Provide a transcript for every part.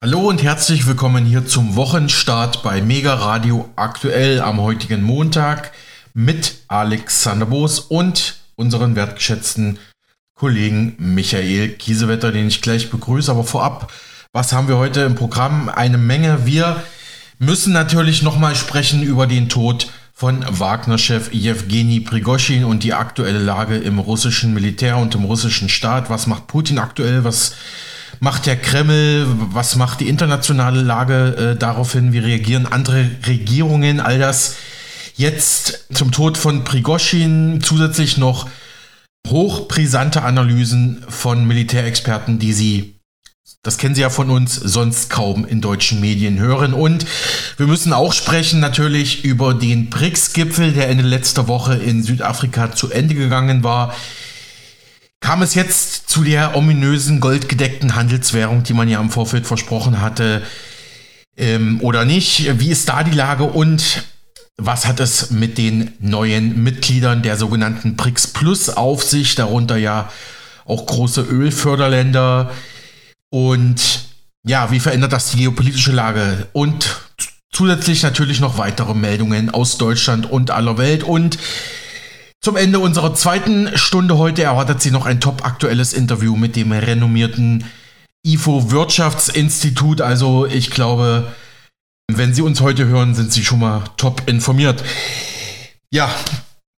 Hallo und herzlich willkommen hier zum Wochenstart bei Mega Radio aktuell am heutigen Montag mit Alexander Boos und unseren wertgeschätzten Kollegen Michael Kiesewetter, den ich gleich begrüße. Aber vorab, was haben wir heute im Programm? Eine Menge. Wir müssen natürlich nochmal sprechen über den Tod von Wagner-Chef Jewgeni Prigoschin und die aktuelle Lage im russischen Militär und im russischen Staat. Was macht Putin aktuell? Was macht der Kreml? Was macht die internationale Lage äh, daraufhin? Wie reagieren andere Regierungen? All das jetzt zum Tod von Prigoschin. Zusätzlich noch hochbrisante Analysen von Militärexperten, die sie das kennen Sie ja von uns sonst kaum in deutschen Medien hören. Und wir müssen auch sprechen natürlich über den BRICS-Gipfel, der Ende letzter Woche in Südafrika zu Ende gegangen war. Kam es jetzt zu der ominösen goldgedeckten Handelswährung, die man ja im Vorfeld versprochen hatte, ähm, oder nicht? Wie ist da die Lage und was hat es mit den neuen Mitgliedern der sogenannten BRICS Plus auf sich, darunter ja auch große Ölförderländer? Und ja, wie verändert das die geopolitische Lage? Und zusätzlich natürlich noch weitere Meldungen aus Deutschland und aller Welt. Und zum Ende unserer zweiten Stunde heute erwartet Sie noch ein top aktuelles Interview mit dem renommierten IFO Wirtschaftsinstitut. Also ich glaube, wenn Sie uns heute hören, sind Sie schon mal top informiert. Ja,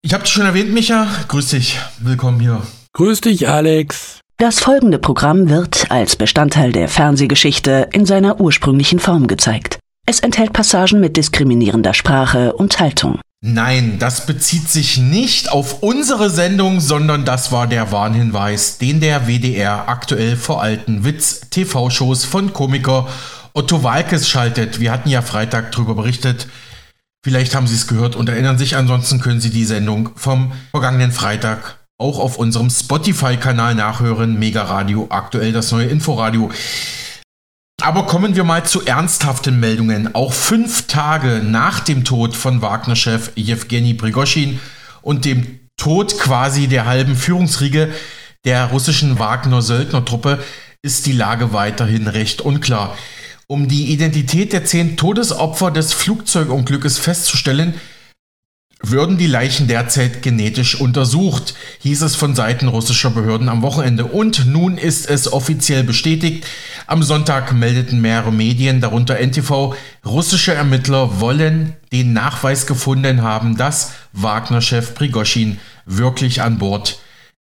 ich habe dich schon erwähnt, Micha. Grüß dich. Willkommen hier. Grüß dich, Alex. Das folgende Programm wird als Bestandteil der Fernsehgeschichte in seiner ursprünglichen Form gezeigt. Es enthält Passagen mit diskriminierender Sprache und Haltung. Nein, das bezieht sich nicht auf unsere Sendung, sondern das war der Warnhinweis, den der WDR aktuell vor alten Witz-TV-Shows von Komiker Otto Walkes schaltet. Wir hatten ja Freitag darüber berichtet. Vielleicht haben Sie es gehört und erinnern sich. Ansonsten können Sie die Sendung vom vergangenen Freitag auch auf unserem Spotify-Kanal nachhören. Mega Radio, aktuell das neue Inforadio. Aber kommen wir mal zu ernsthaften Meldungen. Auch fünf Tage nach dem Tod von Wagner-Chef Jewgeni Prigoschin und dem Tod quasi der halben Führungsriege der russischen Wagner-Söldnertruppe ist die Lage weiterhin recht unklar. Um die Identität der zehn Todesopfer des Flugzeugunglückes festzustellen, würden die Leichen derzeit genetisch untersucht, hieß es von Seiten russischer Behörden am Wochenende. Und nun ist es offiziell bestätigt. Am Sonntag meldeten mehrere Medien, darunter NTV, russische Ermittler wollen den Nachweis gefunden haben, dass Wagner-Chef Prigoschin wirklich an Bord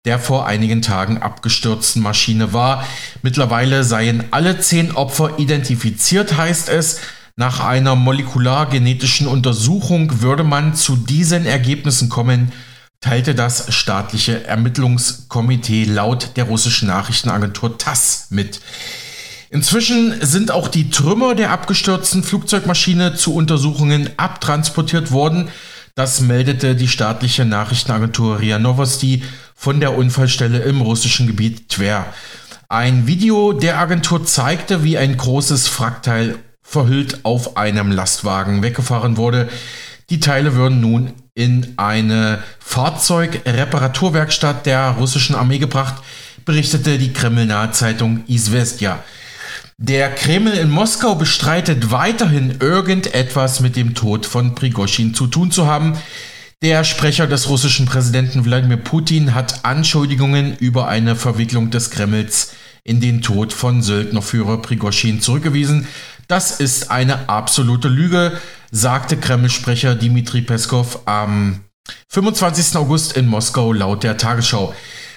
der vor einigen Tagen abgestürzten Maschine war. Mittlerweile seien alle zehn Opfer identifiziert, heißt es. Nach einer molekulargenetischen Untersuchung würde man zu diesen Ergebnissen kommen, teilte das staatliche Ermittlungskomitee laut der russischen Nachrichtenagentur TASS mit. Inzwischen sind auch die Trümmer der abgestürzten Flugzeugmaschine zu Untersuchungen abtransportiert worden. Das meldete die staatliche Nachrichtenagentur RIA Novosti von der Unfallstelle im russischen Gebiet Tver. Ein Video der Agentur zeigte, wie ein großes Frackteil verhüllt auf einem Lastwagen weggefahren wurde. Die Teile würden nun in eine Fahrzeugreparaturwerkstatt der russischen Armee gebracht, berichtete die Kreml-nahe Zeitung Izvestja. Der Kreml in Moskau bestreitet weiterhin irgendetwas mit dem Tod von Prigoschin zu tun zu haben. Der Sprecher des russischen Präsidenten Wladimir Putin hat Anschuldigungen über eine Verwicklung des Kremls in den Tod von Söldnerführer Prigoschin zurückgewiesen. Das ist eine absolute Lüge, sagte Kreml-Sprecher Dmitri Peskov am 25. August in Moskau laut der Tagesschau.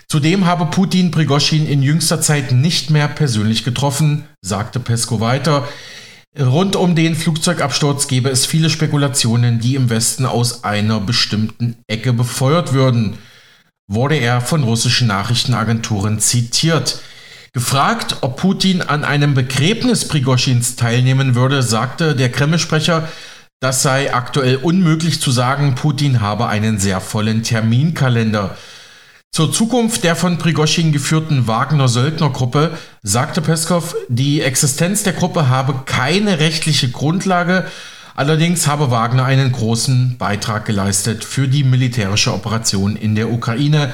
Zudem habe Putin Prigoschin in jüngster Zeit nicht mehr persönlich getroffen, sagte Peskov weiter. Rund um den Flugzeugabsturz gebe es viele Spekulationen, die im Westen aus einer bestimmten Ecke befeuert würden, wurde er von russischen Nachrichtenagenturen zitiert. Gefragt, ob Putin an einem Begräbnis Prigoschins teilnehmen würde, sagte der Kreml-Sprecher, das sei aktuell unmöglich zu sagen, Putin habe einen sehr vollen Terminkalender. Zur Zukunft der von Prigoschin geführten Wagner-Söldner-Gruppe sagte Peskov, die Existenz der Gruppe habe keine rechtliche Grundlage, allerdings habe Wagner einen großen Beitrag geleistet für die militärische Operation in der Ukraine.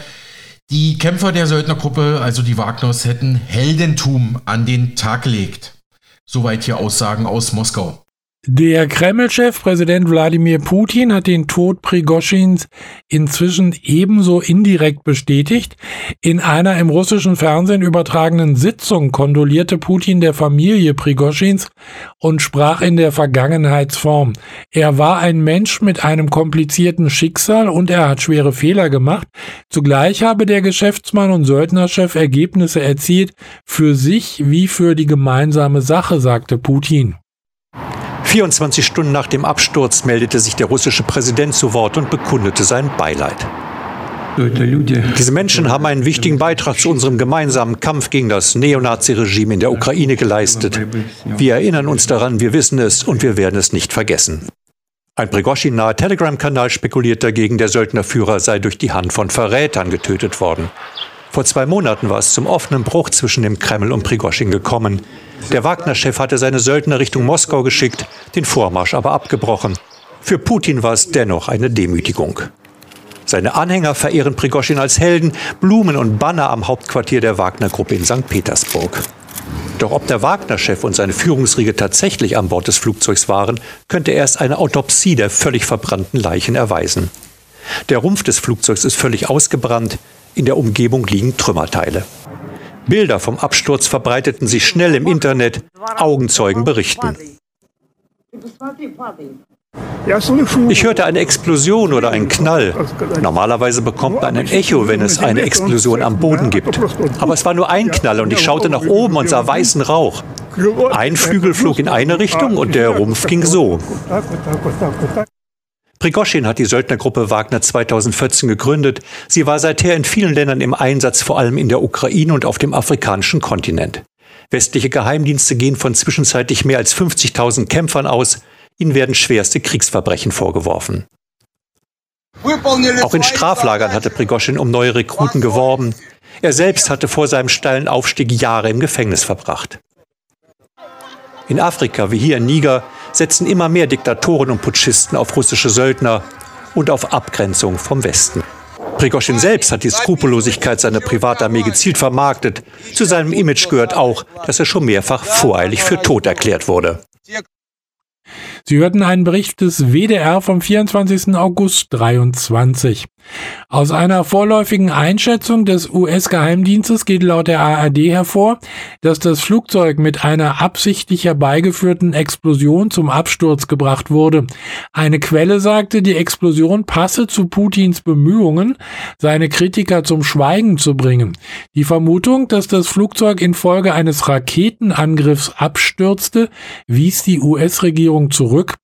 Die Kämpfer der Söldnergruppe, also die Wagners, hätten Heldentum an den Tag gelegt. Soweit hier Aussagen aus Moskau. Der Kreml-Chef Präsident Wladimir Putin hat den Tod Prigoschins inzwischen ebenso indirekt bestätigt. In einer im russischen Fernsehen übertragenen Sitzung kondolierte Putin der Familie Prigoschins und sprach in der Vergangenheitsform. Er war ein Mensch mit einem komplizierten Schicksal und er hat schwere Fehler gemacht. Zugleich habe der Geschäftsmann und Söldnerchef Ergebnisse erzielt für sich wie für die gemeinsame Sache, sagte Putin. 24 Stunden nach dem Absturz meldete sich der russische Präsident zu Wort und bekundete sein Beileid. Diese Menschen haben einen wichtigen Beitrag zu unserem gemeinsamen Kampf gegen das Neonazi-Regime in der Ukraine geleistet. Wir erinnern uns daran, wir wissen es und wir werden es nicht vergessen. Ein Prigoschin-naher Telegram-Kanal spekuliert dagegen, der Söldnerführer sei durch die Hand von Verrätern getötet worden. Vor zwei Monaten war es zum offenen Bruch zwischen dem Kreml und Prigoschin gekommen. Der Wagner-Chef hatte seine Söldner Richtung Moskau geschickt, den Vormarsch aber abgebrochen. Für Putin war es dennoch eine Demütigung. Seine Anhänger verehren Prigoschin als Helden, Blumen und Banner am Hauptquartier der Wagner-Gruppe in St. Petersburg. Doch ob der Wagner-Chef und seine Führungsriege tatsächlich an Bord des Flugzeugs waren, könnte erst eine Autopsie der völlig verbrannten Leichen erweisen. Der Rumpf des Flugzeugs ist völlig ausgebrannt, in der Umgebung liegen Trümmerteile. Bilder vom Absturz verbreiteten sich schnell im Internet. Augenzeugen berichten. Ich hörte eine Explosion oder einen Knall. Normalerweise bekommt man ein Echo, wenn es eine Explosion am Boden gibt. Aber es war nur ein Knall und ich schaute nach oben und sah weißen Rauch. Ein Flügel flog in eine Richtung und der Rumpf ging so. Prigoschin hat die Söldnergruppe Wagner 2014 gegründet. Sie war seither in vielen Ländern im Einsatz, vor allem in der Ukraine und auf dem afrikanischen Kontinent. Westliche Geheimdienste gehen von zwischenzeitlich mehr als 50.000 Kämpfern aus. Ihnen werden schwerste Kriegsverbrechen vorgeworfen. Auch in Straflagern hatte Prigoschin um neue Rekruten geworben. Er selbst hatte vor seinem steilen Aufstieg Jahre im Gefängnis verbracht. In Afrika, wie hier in Niger, setzen immer mehr Diktatoren und Putschisten auf russische Söldner und auf Abgrenzung vom Westen. Prigoschin selbst hat die Skrupellosigkeit seiner Privatarmee gezielt vermarktet. Zu seinem Image gehört auch, dass er schon mehrfach voreilig für tot erklärt wurde. Sie hörten einen Bericht des WDR vom 24. August 23. Aus einer vorläufigen Einschätzung des US-Geheimdienstes geht laut der ARD hervor, dass das Flugzeug mit einer absichtlich herbeigeführten Explosion zum Absturz gebracht wurde. Eine Quelle sagte, die Explosion passe zu Putins Bemühungen, seine Kritiker zum Schweigen zu bringen. Die Vermutung, dass das Flugzeug infolge eines Raketenangriffs abstürzte, wies die US-Regierung zurück.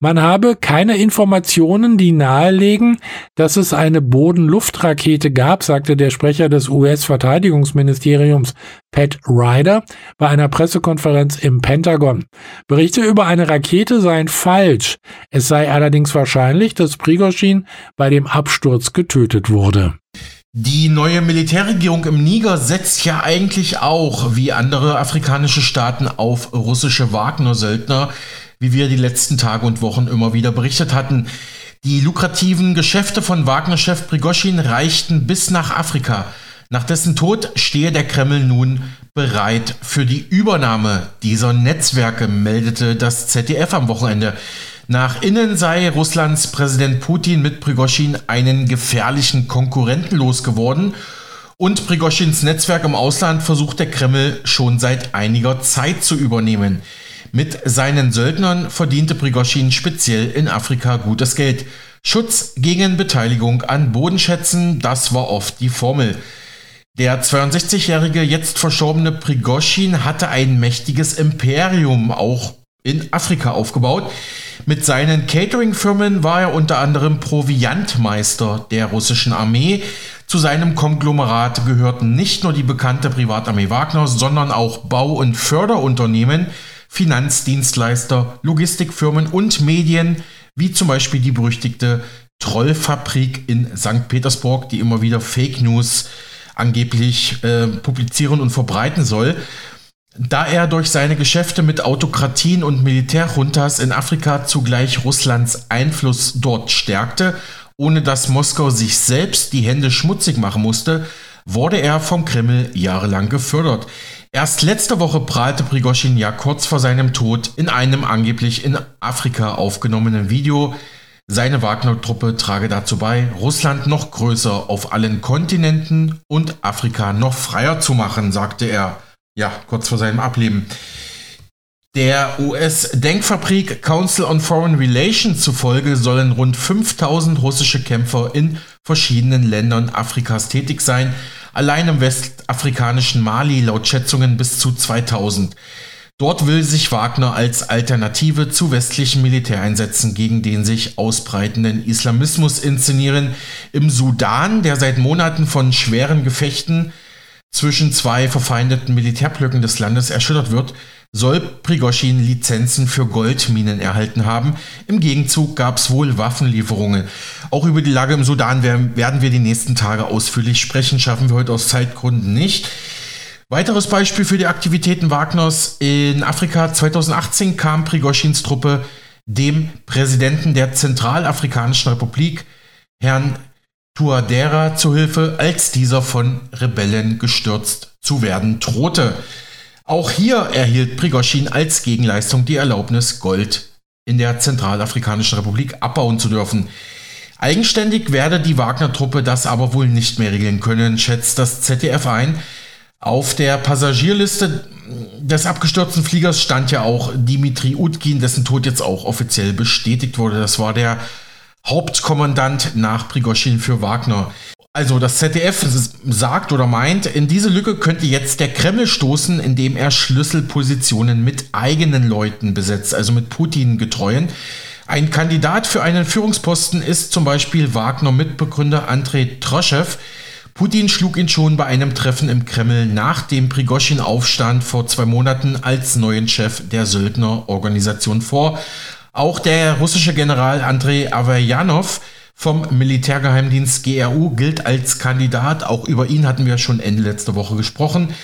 Man habe keine Informationen, die nahelegen, dass es ein eine Boden-Luft-Rakete gab, sagte der Sprecher des US-Verteidigungsministeriums Pat Ryder bei einer Pressekonferenz im Pentagon. Berichte über eine Rakete seien falsch. Es sei allerdings wahrscheinlich, dass Prigozhin bei dem Absturz getötet wurde. Die neue Militärregierung im Niger setzt ja eigentlich auch, wie andere afrikanische Staaten, auf russische Wagner-Söldner, wie wir die letzten Tage und Wochen immer wieder berichtet hatten. Die lukrativen Geschäfte von Wagner-Chef Prigoschin reichten bis nach Afrika. Nach dessen Tod stehe der Kreml nun bereit für die Übernahme dieser Netzwerke, meldete das ZDF am Wochenende. Nach innen sei Russlands Präsident Putin mit Prigoschin einen gefährlichen Konkurrenten losgeworden und Prigoschins Netzwerk im Ausland versucht der Kreml schon seit einiger Zeit zu übernehmen. Mit seinen Söldnern verdiente Prigoschin speziell in Afrika gutes Geld. Schutz gegen Beteiligung an Bodenschätzen, das war oft die Formel. Der 62-jährige, jetzt verstorbene Prigoschin hatte ein mächtiges Imperium auch in Afrika aufgebaut. Mit seinen Catering-Firmen war er unter anderem Proviantmeister der russischen Armee. Zu seinem Konglomerat gehörten nicht nur die bekannte Privatarmee Wagner, sondern auch Bau- und Förderunternehmen, Finanzdienstleister, Logistikfirmen und Medien, wie zum Beispiel die berüchtigte Trollfabrik in St. Petersburg, die immer wieder Fake News angeblich äh, publizieren und verbreiten soll. Da er durch seine Geschäfte mit Autokratien und Militärjuntas in Afrika zugleich Russlands Einfluss dort stärkte, ohne dass Moskau sich selbst die Hände schmutzig machen musste, wurde er vom Kreml jahrelang gefördert. Erst letzte Woche prahlte Prigoschin ja kurz vor seinem Tod in einem angeblich in Afrika aufgenommenen Video, seine Wagner-Truppe trage dazu bei, Russland noch größer auf allen Kontinenten und Afrika noch freier zu machen, sagte er, ja, kurz vor seinem Ableben. Der US-Denkfabrik Council on Foreign Relations zufolge sollen rund 5000 russische Kämpfer in verschiedenen Ländern Afrikas tätig sein, allein im westafrikanischen Mali laut Schätzungen bis zu 2000. Dort will sich Wagner als Alternative zu westlichen Militäreinsätzen gegen den sich ausbreitenden Islamismus inszenieren. Im Sudan, der seit Monaten von schweren Gefechten zwischen zwei verfeindeten Militärblöcken des Landes erschüttert wird, soll Prigoschin Lizenzen für Goldminen erhalten haben. Im Gegenzug gab es wohl Waffenlieferungen. Auch über die Lage im Sudan werden wir die nächsten Tage ausführlich sprechen, schaffen wir heute aus Zeitgründen nicht. Weiteres Beispiel für die Aktivitäten Wagners in Afrika 2018 kam Prigoschins Truppe dem Präsidenten der Zentralafrikanischen Republik, Herrn Tuadera, zu Hilfe, als dieser von Rebellen gestürzt zu werden drohte. Auch hier erhielt Prigoschin als Gegenleistung die Erlaubnis, Gold in der Zentralafrikanischen Republik abbauen zu dürfen. Eigenständig werde die Wagner-Truppe das aber wohl nicht mehr regeln können, schätzt das ZDF ein. Auf der Passagierliste des abgestürzten Fliegers stand ja auch Dimitri Utkin, dessen Tod jetzt auch offiziell bestätigt wurde. Das war der Hauptkommandant nach Prigoschin für Wagner. Also das ZDF sagt oder meint, in diese Lücke könnte jetzt der Kreml stoßen, indem er Schlüsselpositionen mit eigenen Leuten besetzt, also mit Putin getreuen. Ein Kandidat für einen Führungsposten ist zum Beispiel Wagner-Mitbegründer Andrei Troschew. Putin schlug ihn schon bei einem Treffen im Kreml nach dem Prigoschin-Aufstand vor zwei Monaten als neuen Chef der Söldnerorganisation vor. Auch der russische General Andrei Averjanov vom Militärgeheimdienst GRU gilt als Kandidat. Auch über ihn hatten wir schon Ende letzter Woche gesprochen.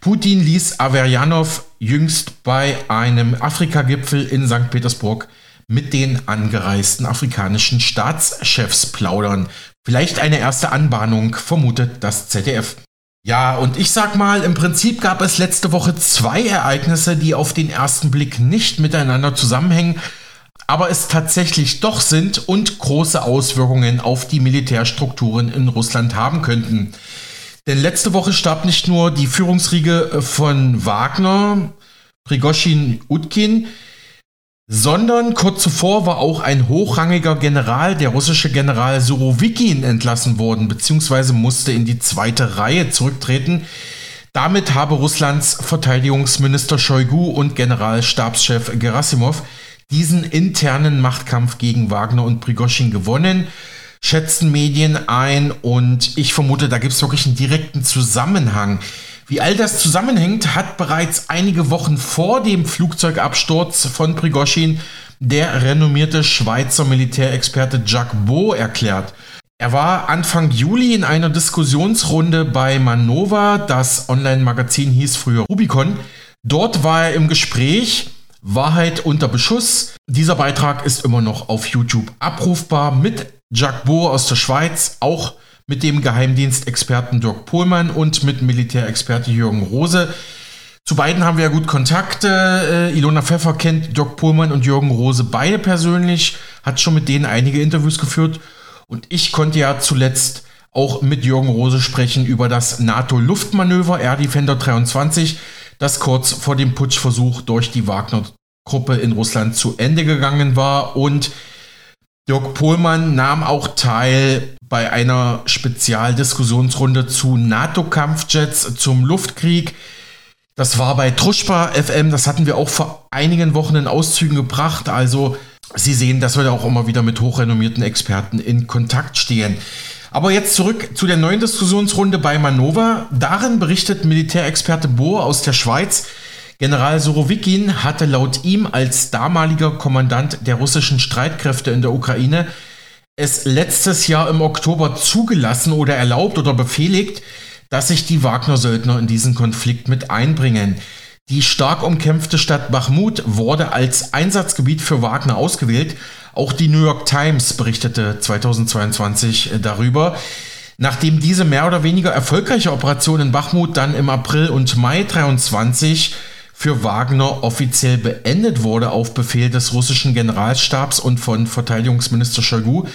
Putin ließ Averjanov jüngst bei einem Afrika-Gipfel in St. Petersburg mit den angereisten afrikanischen Staatschefs plaudern. Vielleicht eine erste Anbahnung, vermutet das ZDF. Ja, und ich sag mal, im Prinzip gab es letzte Woche zwei Ereignisse, die auf den ersten Blick nicht miteinander zusammenhängen aber es tatsächlich doch sind und große Auswirkungen auf die Militärstrukturen in Russland haben könnten. Denn letzte Woche starb nicht nur die Führungsriege von Wagner, Prigoschin, Utkin, sondern kurz zuvor war auch ein hochrangiger General, der russische General Surovikin, entlassen worden, beziehungsweise musste in die zweite Reihe zurücktreten. Damit habe Russlands Verteidigungsminister Shoigu und Generalstabschef Gerasimov diesen internen Machtkampf gegen Wagner und Prigoschin gewonnen, schätzen Medien ein und ich vermute, da gibt es wirklich einen direkten Zusammenhang. Wie all das zusammenhängt, hat bereits einige Wochen vor dem Flugzeugabsturz von Prigoschin der renommierte Schweizer Militärexperte Jacques Beau erklärt. Er war Anfang Juli in einer Diskussionsrunde bei Manova, das Online-Magazin hieß früher Rubicon. Dort war er im Gespräch Wahrheit unter Beschuss. Dieser Beitrag ist immer noch auf YouTube abrufbar mit Jacques Bohr aus der Schweiz, auch mit dem Geheimdienstexperten Dirk Pohlmann und mit Militärexperte Jürgen Rose. Zu beiden haben wir ja gut Kontakte. Äh, Ilona Pfeffer kennt Dirk Pohlmann und Jürgen Rose beide persönlich, hat schon mit denen einige Interviews geführt. Und ich konnte ja zuletzt auch mit Jürgen Rose sprechen über das NATO-Luftmanöver Air Defender 23 das kurz vor dem Putschversuch durch die Wagner-Gruppe in Russland zu Ende gegangen war. Und Dirk Pohlmann nahm auch teil bei einer Spezialdiskussionsrunde zu NATO-Kampfjets zum Luftkrieg. Das war bei Truschpa FM, das hatten wir auch vor einigen Wochen in Auszügen gebracht. Also Sie sehen, dass wir da auch immer wieder mit hochrenommierten Experten in Kontakt stehen. Aber jetzt zurück zu der neuen Diskussionsrunde bei Manova. Darin berichtet Militärexperte Bohr aus der Schweiz, General Surovikin hatte laut ihm als damaliger Kommandant der russischen Streitkräfte in der Ukraine es letztes Jahr im Oktober zugelassen oder erlaubt oder befehligt, dass sich die Wagner-Söldner in diesen Konflikt mit einbringen. Die stark umkämpfte Stadt Bachmut wurde als Einsatzgebiet für Wagner ausgewählt auch die New York Times berichtete 2022 äh, darüber. Nachdem diese mehr oder weniger erfolgreiche Operation in Bachmut dann im April und Mai 23 für Wagner offiziell beendet wurde auf Befehl des russischen Generalstabs und von Verteidigungsminister Shoigu,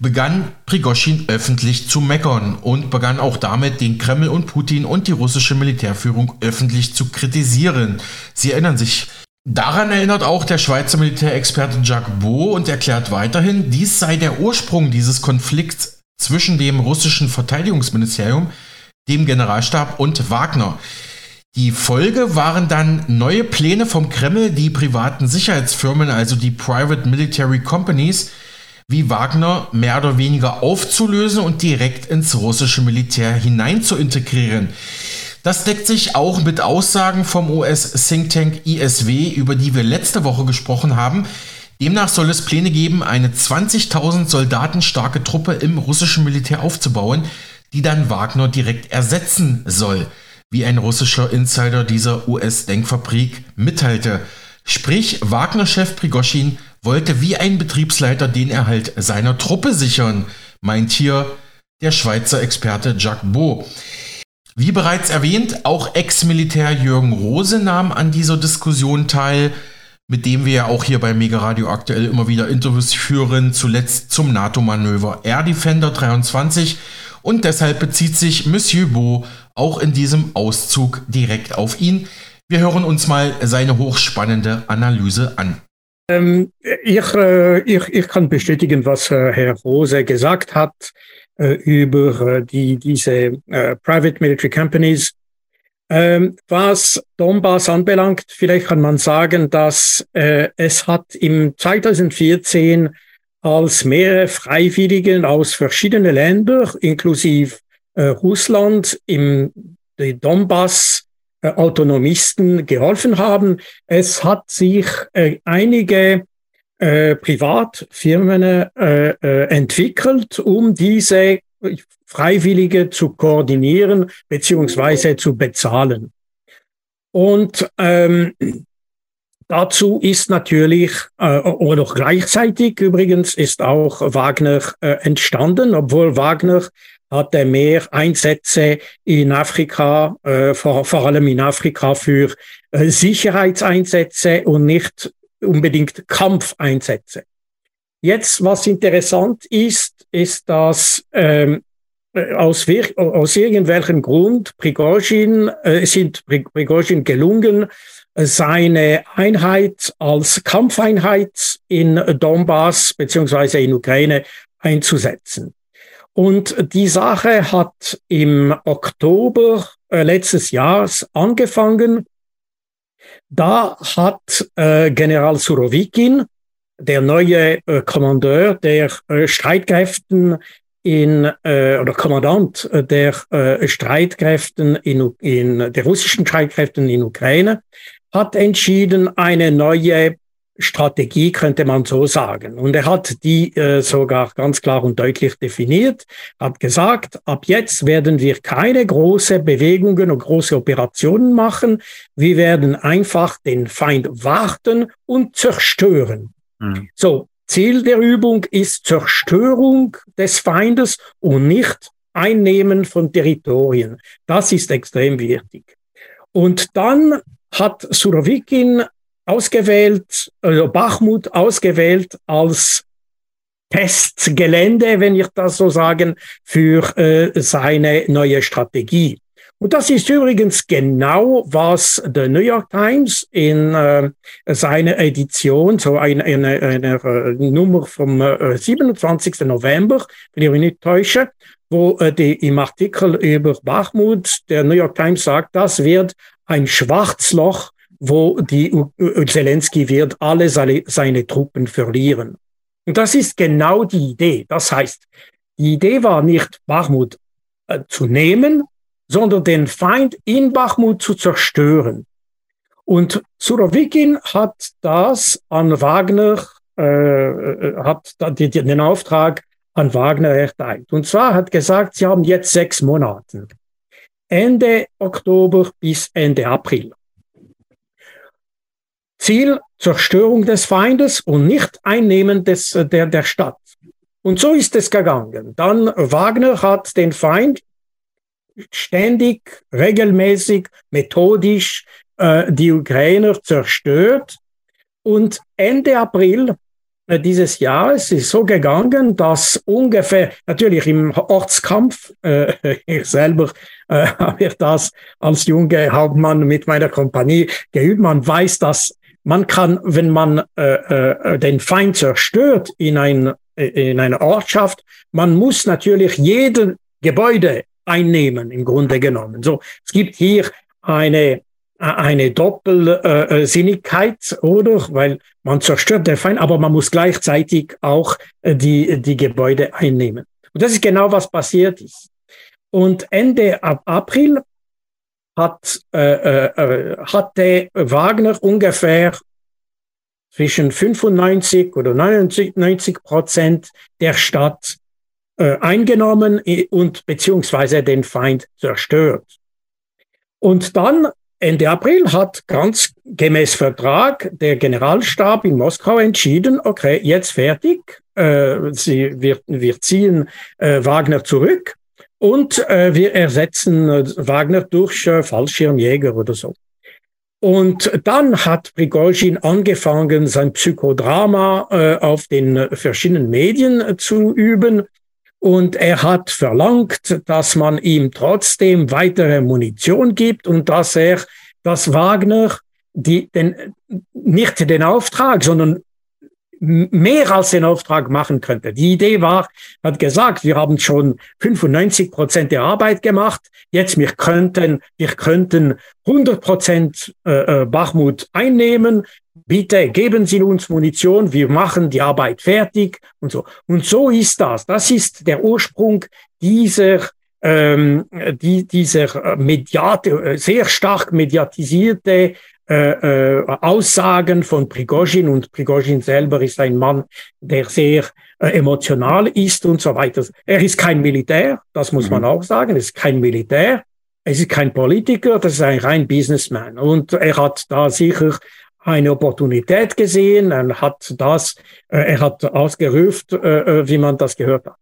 begann Prigoschin öffentlich zu meckern und begann auch damit, den Kreml und Putin und die russische Militärführung öffentlich zu kritisieren. Sie erinnern sich. Daran erinnert auch der Schweizer Militärexperte Jacques Beau und erklärt weiterhin, dies sei der Ursprung dieses Konflikts zwischen dem russischen Verteidigungsministerium, dem Generalstab und Wagner. Die Folge waren dann neue Pläne vom Kreml, die privaten Sicherheitsfirmen, also die Private Military Companies, wie Wagner mehr oder weniger aufzulösen und direkt ins russische Militär hinein zu integrieren. Das deckt sich auch mit Aussagen vom US-Think Tank ISW, über die wir letzte Woche gesprochen haben, Demnach soll es Pläne geben, eine 20.000 Soldaten starke Truppe im russischen Militär aufzubauen, die dann Wagner direkt ersetzen soll, wie ein russischer Insider dieser US-Denkfabrik mitteilte. Sprich, Wagner-Chef Prigoschin wollte wie ein Betriebsleiter den Erhalt seiner Truppe sichern, meint hier der Schweizer Experte Jacques Beau. Wie bereits erwähnt, auch Ex-Militär Jürgen Rose nahm an dieser Diskussion teil mit dem wir ja auch hier bei Mega Radio aktuell immer wieder Interviews führen, zuletzt zum NATO-Manöver Air Defender 23 und deshalb bezieht sich Monsieur Beau auch in diesem Auszug direkt auf ihn. Wir hören uns mal seine hochspannende Analyse an. Ähm, ich, äh, ich, ich kann bestätigen, was äh, Herr Rose gesagt hat äh, über die, diese Private Military Companies. Ähm, was Donbass anbelangt, vielleicht kann man sagen, dass es hat im 2014 als mehrere Freiwilligen aus verschiedenen Ländern, inklusive Russland, im Donbass Autonomisten geholfen haben. Es hat sich äh, einige äh, Privatfirmen äh, äh, entwickelt, um diese Freiwillige zu koordinieren beziehungsweise zu bezahlen. Und ähm, dazu ist natürlich, äh, oder gleichzeitig übrigens, ist auch Wagner äh, entstanden, obwohl Wagner hatte mehr Einsätze in Afrika, äh, vor, vor allem in Afrika für äh, Sicherheitseinsätze und nicht unbedingt Kampfeinsätze. Jetzt, was interessant ist, ist, dass ähm, äh, aus, aus irgendwelchem Grund Prigozhin, äh, sind Prigozhin gelungen, seine Einheit als Kampfeinheit in Donbass beziehungsweise in Ukraine einzusetzen. Und die Sache hat im Oktober äh, letztes Jahres angefangen. Da hat äh, General Surovikin der neue äh, Kommandeur der äh, Streitkräften in äh, oder Kommandant äh, der Streitkräften in, in der russischen Streitkräften in Ukraine hat entschieden, eine neue Strategie könnte man so sagen. Und er hat die äh, sogar ganz klar und deutlich definiert, hat gesagt, ab jetzt werden wir keine große Bewegungen und große Operationen machen. Wir werden einfach den Feind warten und zerstören. Mhm. So, Ziel der Übung ist Zerstörung des Feindes und nicht Einnehmen von Territorien. Das ist extrem wichtig. Und dann hat Surovikin ausgewählt, also Bachmut ausgewählt als Testgelände, wenn ich das so sagen, für äh, seine neue Strategie. Und das ist übrigens genau, was der New York Times in äh, seiner Edition, so eine, eine, eine, äh, Nummer vom äh, 27. November, wenn ich mich nicht täusche, wo äh, die, im Artikel über Bachmut der New York Times sagt, das wird ein Schwarzloch, wo die Zelensky wird alle seine, seine Truppen verlieren. Und das ist genau die Idee. Das heißt, die Idee war nicht, Bachmut äh, zu nehmen, sondern den Feind in Bachmut zu zerstören. Und Surovikin hat das an Wagner, äh, äh hat den Auftrag an Wagner erteilt. Und zwar hat gesagt, sie haben jetzt sechs Monate. Ende Oktober bis Ende April. Ziel Zerstörung des Feindes und nicht Einnehmen des, der, der Stadt. Und so ist es gegangen. Dann Wagner hat den Feind ständig, regelmäßig, methodisch äh, die Ukrainer zerstört. Und Ende April äh, dieses Jahres ist so gegangen, dass ungefähr, natürlich im Ortskampf, äh, ich selber äh, habe das als junger Hauptmann mit meiner Kompanie geübt, man weiß, dass man kann, wenn man äh, äh, den Feind zerstört in, ein, äh, in einer Ortschaft, man muss natürlich jeden Gebäude einnehmen, im Grunde genommen. So, es gibt hier eine eine Doppelsinnigkeit, oder? Weil man zerstört den Feind, aber man muss gleichzeitig auch äh, die, die Gebäude einnehmen. Und das ist genau, was passiert ist. Und Ende April hat, äh, äh, hatte Wagner ungefähr zwischen 95 oder 99 Prozent der Stadt äh, eingenommen und beziehungsweise den Feind zerstört. Und dann Ende April hat ganz gemäß Vertrag der Generalstab in Moskau entschieden, okay, jetzt fertig, äh, sie, wir, wir ziehen äh, Wagner zurück und äh, wir ersetzen äh, Wagner durch äh, Fallschirmjäger oder so. Und dann hat Prigozhin angefangen, sein Psychodrama äh, auf den verschiedenen Medien zu üben und er hat verlangt, dass man ihm trotzdem weitere Munition gibt und dass er, dass Wagner die, den, nicht den Auftrag, sondern mehr als den Auftrag machen könnte. Die Idee war, hat gesagt, wir haben schon 95 Prozent der Arbeit gemacht. Jetzt wir könnten, wir könnten 100 Prozent äh, äh, Bachmut einnehmen. Bitte geben Sie uns Munition. Wir machen die Arbeit fertig und so. Und so ist das. Das ist der Ursprung dieser ähm, die, dieser mediat, sehr stark mediatisierte äh, äh, Aussagen von Prigozhin und Prigozhin selber ist ein Mann, der sehr äh, emotional ist und so weiter. Er ist kein Militär, das muss mhm. man auch sagen, er ist kein Militär, er ist kein Politiker, das ist ein rein Businessman und er hat da sicher eine Opportunität gesehen, er hat das, äh, er hat ausgerufen, äh, äh, wie man das gehört hat.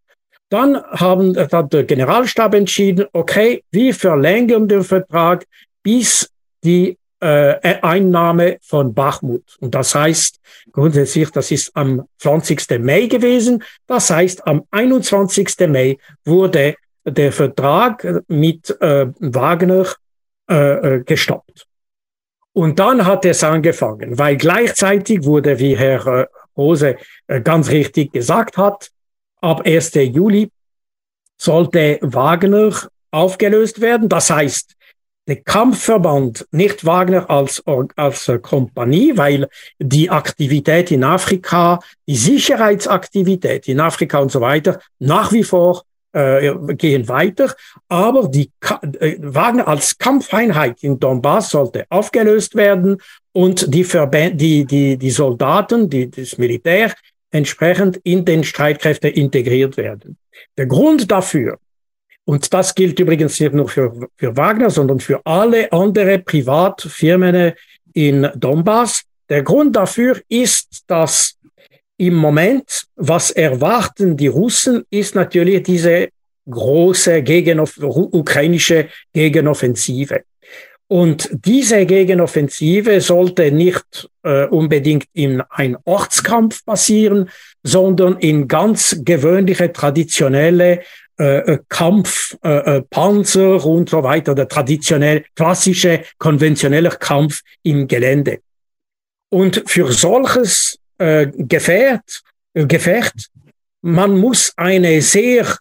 Dann haben, hat der Generalstab entschieden, okay, wir verlängern den Vertrag bis die äh, Einnahme von Bachmut. Und das heißt grundsätzlich, das ist am 20. Mai gewesen. Das heißt, am 21. Mai wurde der Vertrag mit äh, Wagner äh, äh, gestoppt. Und dann hat es angefangen, weil gleichzeitig wurde, wie Herr äh, Rose äh, ganz richtig gesagt hat, ab 1. Juli sollte Wagner aufgelöst werden. Das heißt, der Kampfverband, nicht Wagner als, als Kompanie, weil die Aktivität in Afrika, die Sicherheitsaktivität in Afrika und so weiter nach wie vor äh, gehen weiter, aber die äh, Wagner als Kampfeinheit in Donbass sollte aufgelöst werden und die, Verband, die, die, die Soldaten, die, das Militär entsprechend in den Streitkräfte integriert werden. Der Grund dafür, und das gilt übrigens nicht nur für, für Wagner, sondern für alle andere Privatfirmen in Donbass. Der Grund dafür ist, dass im Moment, was erwarten die Russen, ist natürlich diese große Gegenoff ukrainische Gegenoffensive. Und diese Gegenoffensive sollte nicht äh, unbedingt in ein Ortskampf passieren, sondern in ganz gewöhnliche, traditionelle äh, äh, Kampf, äh, äh, Panzer und so weiter, der traditionell klassische, konventionelle Kampf im Gelände. Und für solches äh, Gefährt, äh, Gefecht, man muss eine sehr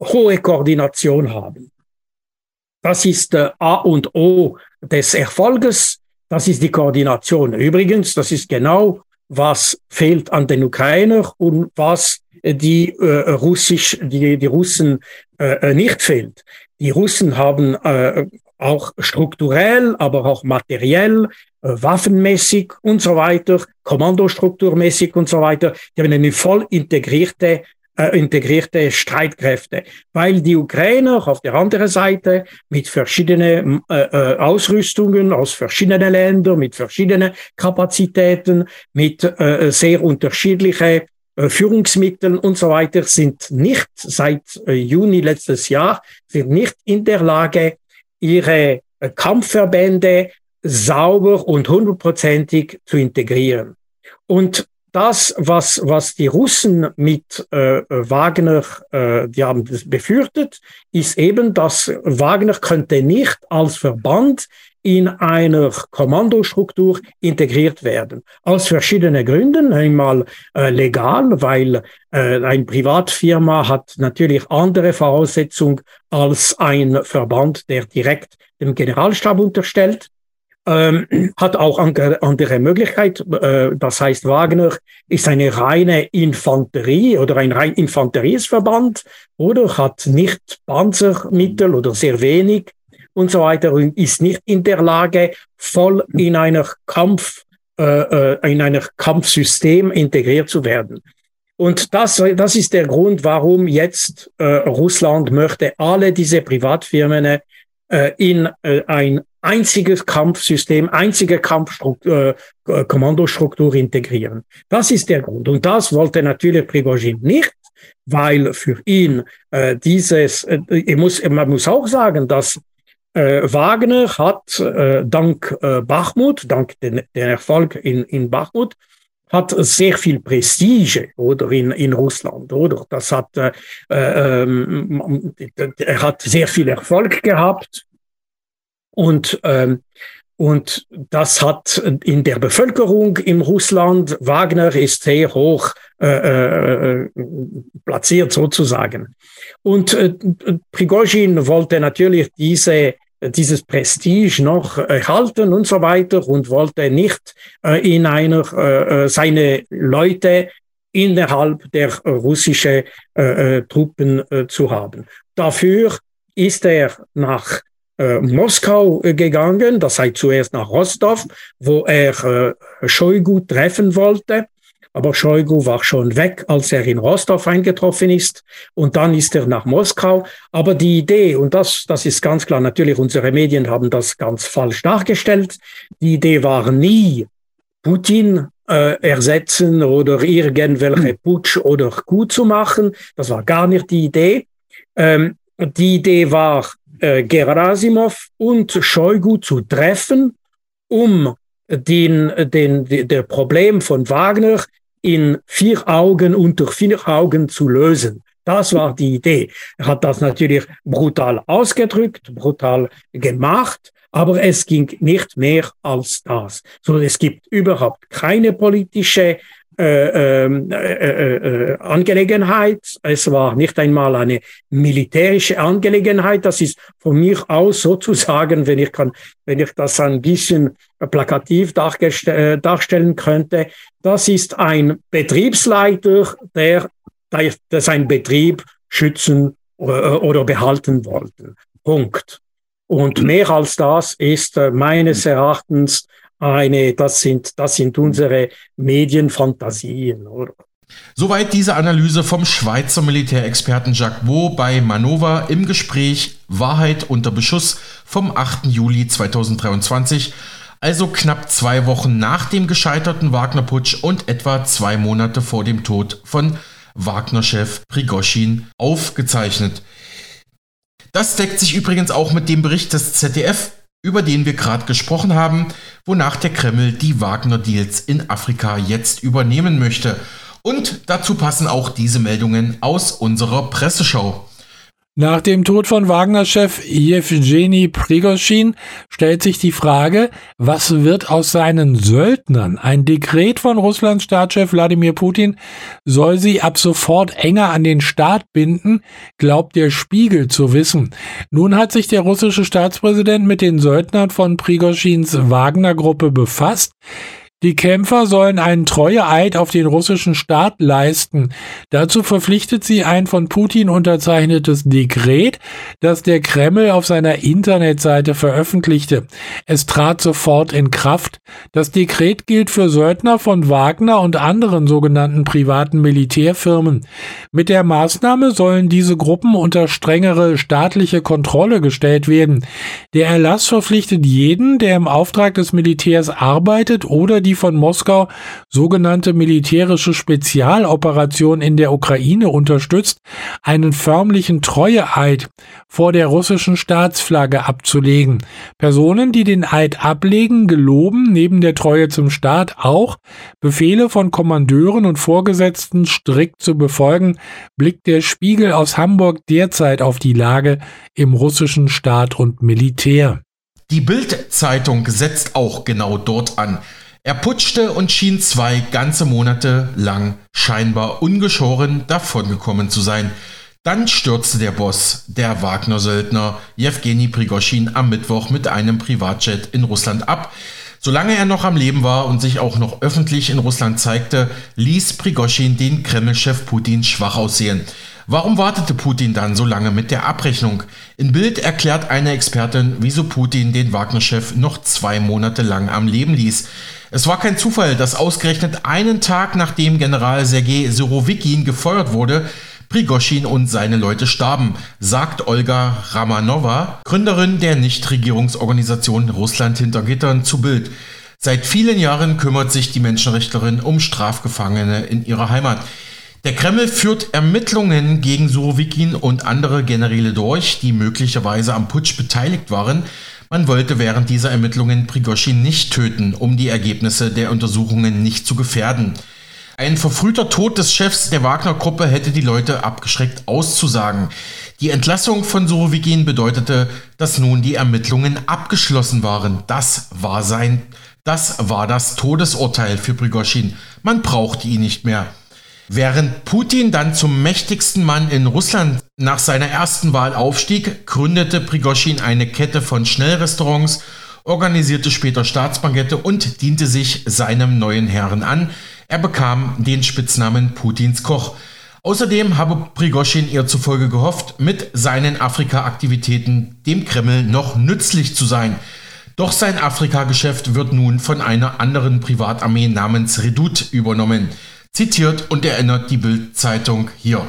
hohe Koordination haben. Das ist äh, A und O des Erfolges. Das ist die Koordination. Übrigens, das ist genau, was fehlt an den Ukrainer und was die äh, Russisch, die, die Russen äh, äh, nicht fehlt. Die Russen haben äh, auch strukturell, aber auch materiell, äh, waffenmäßig und so weiter, kommandostrukturmäßig und so weiter, die haben eine voll integrierte äh, integrierte Streitkräfte, weil die Ukrainer auf der anderen Seite mit verschiedenen äh, äh, Ausrüstungen aus verschiedenen Ländern, mit verschiedenen Kapazitäten, mit äh, sehr unterschiedlichen äh, Führungsmittel und so weiter sind nicht seit äh, Juni letztes Jahr, sind nicht in der Lage, ihre äh, Kampfverbände sauber und hundertprozentig zu integrieren. Und das, was, was die Russen mit äh, Wagner, äh, die haben das befürchtet, ist eben, dass Wagner könnte nicht als Verband in einer Kommandostruktur integriert werden. Aus verschiedenen Gründen. Einmal äh, legal, weil äh, eine Privatfirma hat natürlich andere Voraussetzungen als ein Verband, der direkt dem Generalstab unterstellt ähm, hat auch andere Möglichkeit. Äh, das heißt, Wagner ist eine reine Infanterie oder ein rein Infanteriesverband oder hat nicht Panzermittel oder sehr wenig und so weiter und ist nicht in der Lage, voll in einer Kampf, äh, äh in einer Kampfsystem integriert zu werden. Und das, das ist der Grund, warum jetzt äh, Russland möchte alle diese Privatfirmen äh, in äh, ein einziges Kampfsystem, einzige Kampfkommandostruktur äh, Kommandostruktur integrieren. Das ist der Grund. Und das wollte natürlich Prigozhin nicht, weil für ihn äh, dieses, äh, muss, man muss auch sagen, dass äh, Wagner hat äh, dank äh, Bachmut, dank den, den Erfolg in, in Bachmut, hat sehr viel Prestige oder in, in Russland oder das hat äh, ähm, er hat sehr viel Erfolg gehabt und, ähm, und das hat in der Bevölkerung im Russland, Wagner ist sehr hoch äh, äh, platziert sozusagen. Und äh, Prigozhin wollte natürlich diese dieses Prestige noch erhalten und so weiter und wollte nicht äh, in einer äh, äh seine Leute innerhalb der russischen äh, äh, Truppen äh, zu haben. Dafür ist er nach äh, Moskau äh, gegangen, das heißt zuerst nach Rostov, wo er äh, Shoigu treffen wollte. Aber Shoigu war schon weg, als er in Rostov eingetroffen ist. Und dann ist er nach Moskau. Aber die Idee, und das, das ist ganz klar, natürlich unsere Medien haben das ganz falsch dargestellt. Die Idee war nie, Putin äh, ersetzen oder irgendwelche Putsch oder gut zu machen. Das war gar nicht die Idee. Ähm, die Idee war, äh, Gerasimov und Shoigu zu treffen, um den, den, der Problem von Wagner in vier Augen unter vier Augen zu lösen. Das war die Idee. Er hat das natürlich brutal ausgedrückt, brutal gemacht, aber es ging nicht mehr als das. So, es gibt überhaupt keine politische äh, ähm, äh, äh, Angelegenheit. Es war nicht einmal eine militärische Angelegenheit. Das ist von mir aus sozusagen, wenn ich kann, wenn ich das ein bisschen plakativ darstellen könnte, das ist ein Betriebsleiter, der, der seinen Betrieb schützen oder behalten wollte. Punkt. Und mehr als das ist meines Erachtens eine, das sind, das sind unsere Medienfantasien, oder? Soweit diese Analyse vom Schweizer Militärexperten Jacques Beau bei Manova im Gespräch Wahrheit unter Beschuss vom 8. Juli 2023, also knapp zwei Wochen nach dem gescheiterten Wagner-Putsch und etwa zwei Monate vor dem Tod von Wagner-Chef Prigoshin aufgezeichnet. Das deckt sich übrigens auch mit dem Bericht des ZDF über den wir gerade gesprochen haben, wonach der Kreml die Wagner-Deals in Afrika jetzt übernehmen möchte. Und dazu passen auch diese Meldungen aus unserer Presseschau. Nach dem Tod von Wagner-Chef Jewgeni Prigozhin stellt sich die Frage, was wird aus seinen Söldnern? Ein Dekret von Russlands Staatschef Wladimir Putin soll sie ab sofort enger an den Staat binden, glaubt der Spiegel zu wissen. Nun hat sich der russische Staatspräsident mit den Söldnern von Prigozhins Wagner-Gruppe befasst. Die Kämpfer sollen einen Treueeid auf den russischen Staat leisten. Dazu verpflichtet sie ein von Putin unterzeichnetes Dekret, das der Kreml auf seiner Internetseite veröffentlichte. Es trat sofort in Kraft. Das Dekret gilt für Söldner von Wagner und anderen sogenannten privaten Militärfirmen. Mit der Maßnahme sollen diese Gruppen unter strengere staatliche Kontrolle gestellt werden. Der Erlass verpflichtet jeden, der im Auftrag des Militärs arbeitet oder die von Moskau sogenannte militärische Spezialoperation in der Ukraine unterstützt, einen förmlichen Treueeid vor der russischen Staatsflagge abzulegen. Personen, die den Eid ablegen, geloben neben der Treue zum Staat auch, Befehle von Kommandeuren und Vorgesetzten strikt zu befolgen, blickt der Spiegel aus Hamburg derzeit auf die Lage im russischen Staat und Militär. Die Bild-Zeitung setzt auch genau dort an. Er putschte und schien zwei ganze Monate lang scheinbar ungeschoren davongekommen zu sein. Dann stürzte der Boss, der Wagner-Söldner Jewgeni Prigoschin am Mittwoch mit einem Privatjet in Russland ab. Solange er noch am Leben war und sich auch noch öffentlich in Russland zeigte, ließ Prigoschin den Kreml-Chef Putin schwach aussehen. Warum wartete Putin dann so lange mit der Abrechnung? In Bild erklärt eine Expertin, wieso Putin den Wagner-Chef noch zwei Monate lang am Leben ließ. Es war kein Zufall, dass ausgerechnet einen Tag nachdem General Sergei Surovikin gefeuert wurde, Prigoschin und seine Leute starben, sagt Olga Ramanova, Gründerin der Nichtregierungsorganisation Russland hinter Gittern, zu Bild. Seit vielen Jahren kümmert sich die Menschenrechtlerin um Strafgefangene in ihrer Heimat. Der Kreml führt Ermittlungen gegen Surovikin und andere Generäle durch, die möglicherweise am Putsch beteiligt waren. Man wollte während dieser Ermittlungen Prigoschin nicht töten, um die Ergebnisse der Untersuchungen nicht zu gefährden. Ein verfrühter Tod des Chefs der Wagner-Gruppe hätte die Leute abgeschreckt auszusagen. Die Entlassung von Surovikin bedeutete, dass nun die Ermittlungen abgeschlossen waren. Das war sein, das war das Todesurteil für Prigoschin. Man brauchte ihn nicht mehr. Während Putin dann zum mächtigsten Mann in Russland nach seiner ersten Wahl aufstieg, gründete Prigoschin eine Kette von Schnellrestaurants, organisierte später Staatsbankette und diente sich seinem neuen Herren an. Er bekam den Spitznamen Putins Koch. Außerdem habe Prigoschin ihr zufolge gehofft, mit seinen Afrika-Aktivitäten dem Kreml noch nützlich zu sein. Doch sein Afrika-Geschäft wird nun von einer anderen Privatarmee namens Redoute übernommen zitiert und erinnert die Bild-Zeitung hier.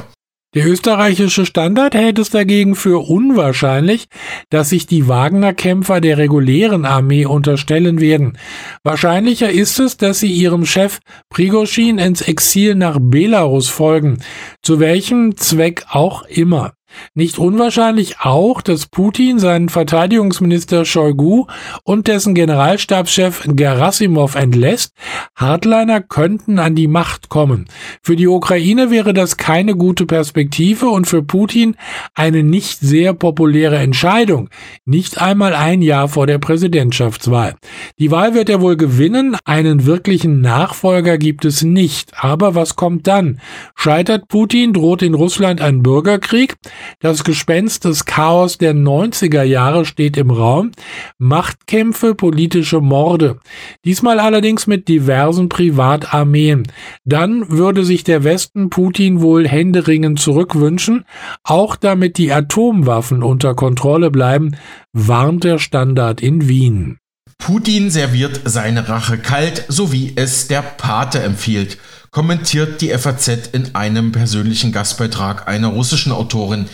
Der österreichische Standard hält es dagegen für unwahrscheinlich, dass sich die Wagner-Kämpfer der regulären Armee unterstellen werden. Wahrscheinlicher ist es, dass sie ihrem Chef Prigoschin ins Exil nach Belarus folgen, zu welchem Zweck auch immer. Nicht unwahrscheinlich auch, dass Putin seinen Verteidigungsminister Shoigu und dessen Generalstabschef Gerasimov entlässt. Hardliner könnten an die Macht kommen. Für die Ukraine wäre das keine gute Perspektive und für Putin eine nicht sehr populäre Entscheidung. Nicht einmal ein Jahr vor der Präsidentschaftswahl. Die Wahl wird er wohl gewinnen. Einen wirklichen Nachfolger gibt es nicht. Aber was kommt dann? Scheitert Putin, droht in Russland ein Bürgerkrieg? Das Gespenst des Chaos der 90er Jahre steht im Raum. Machtkämpfe, politische Morde. Diesmal allerdings mit diversen Privatarmeen. Dann würde sich der Westen Putin wohl händeringend zurückwünschen, auch damit die Atomwaffen unter Kontrolle bleiben, warnt der Standard in Wien. Putin serviert seine Rache kalt, so wie es der Pate empfiehlt kommentiert die FAZ in einem persönlichen Gastbeitrag einer russischen Autorin.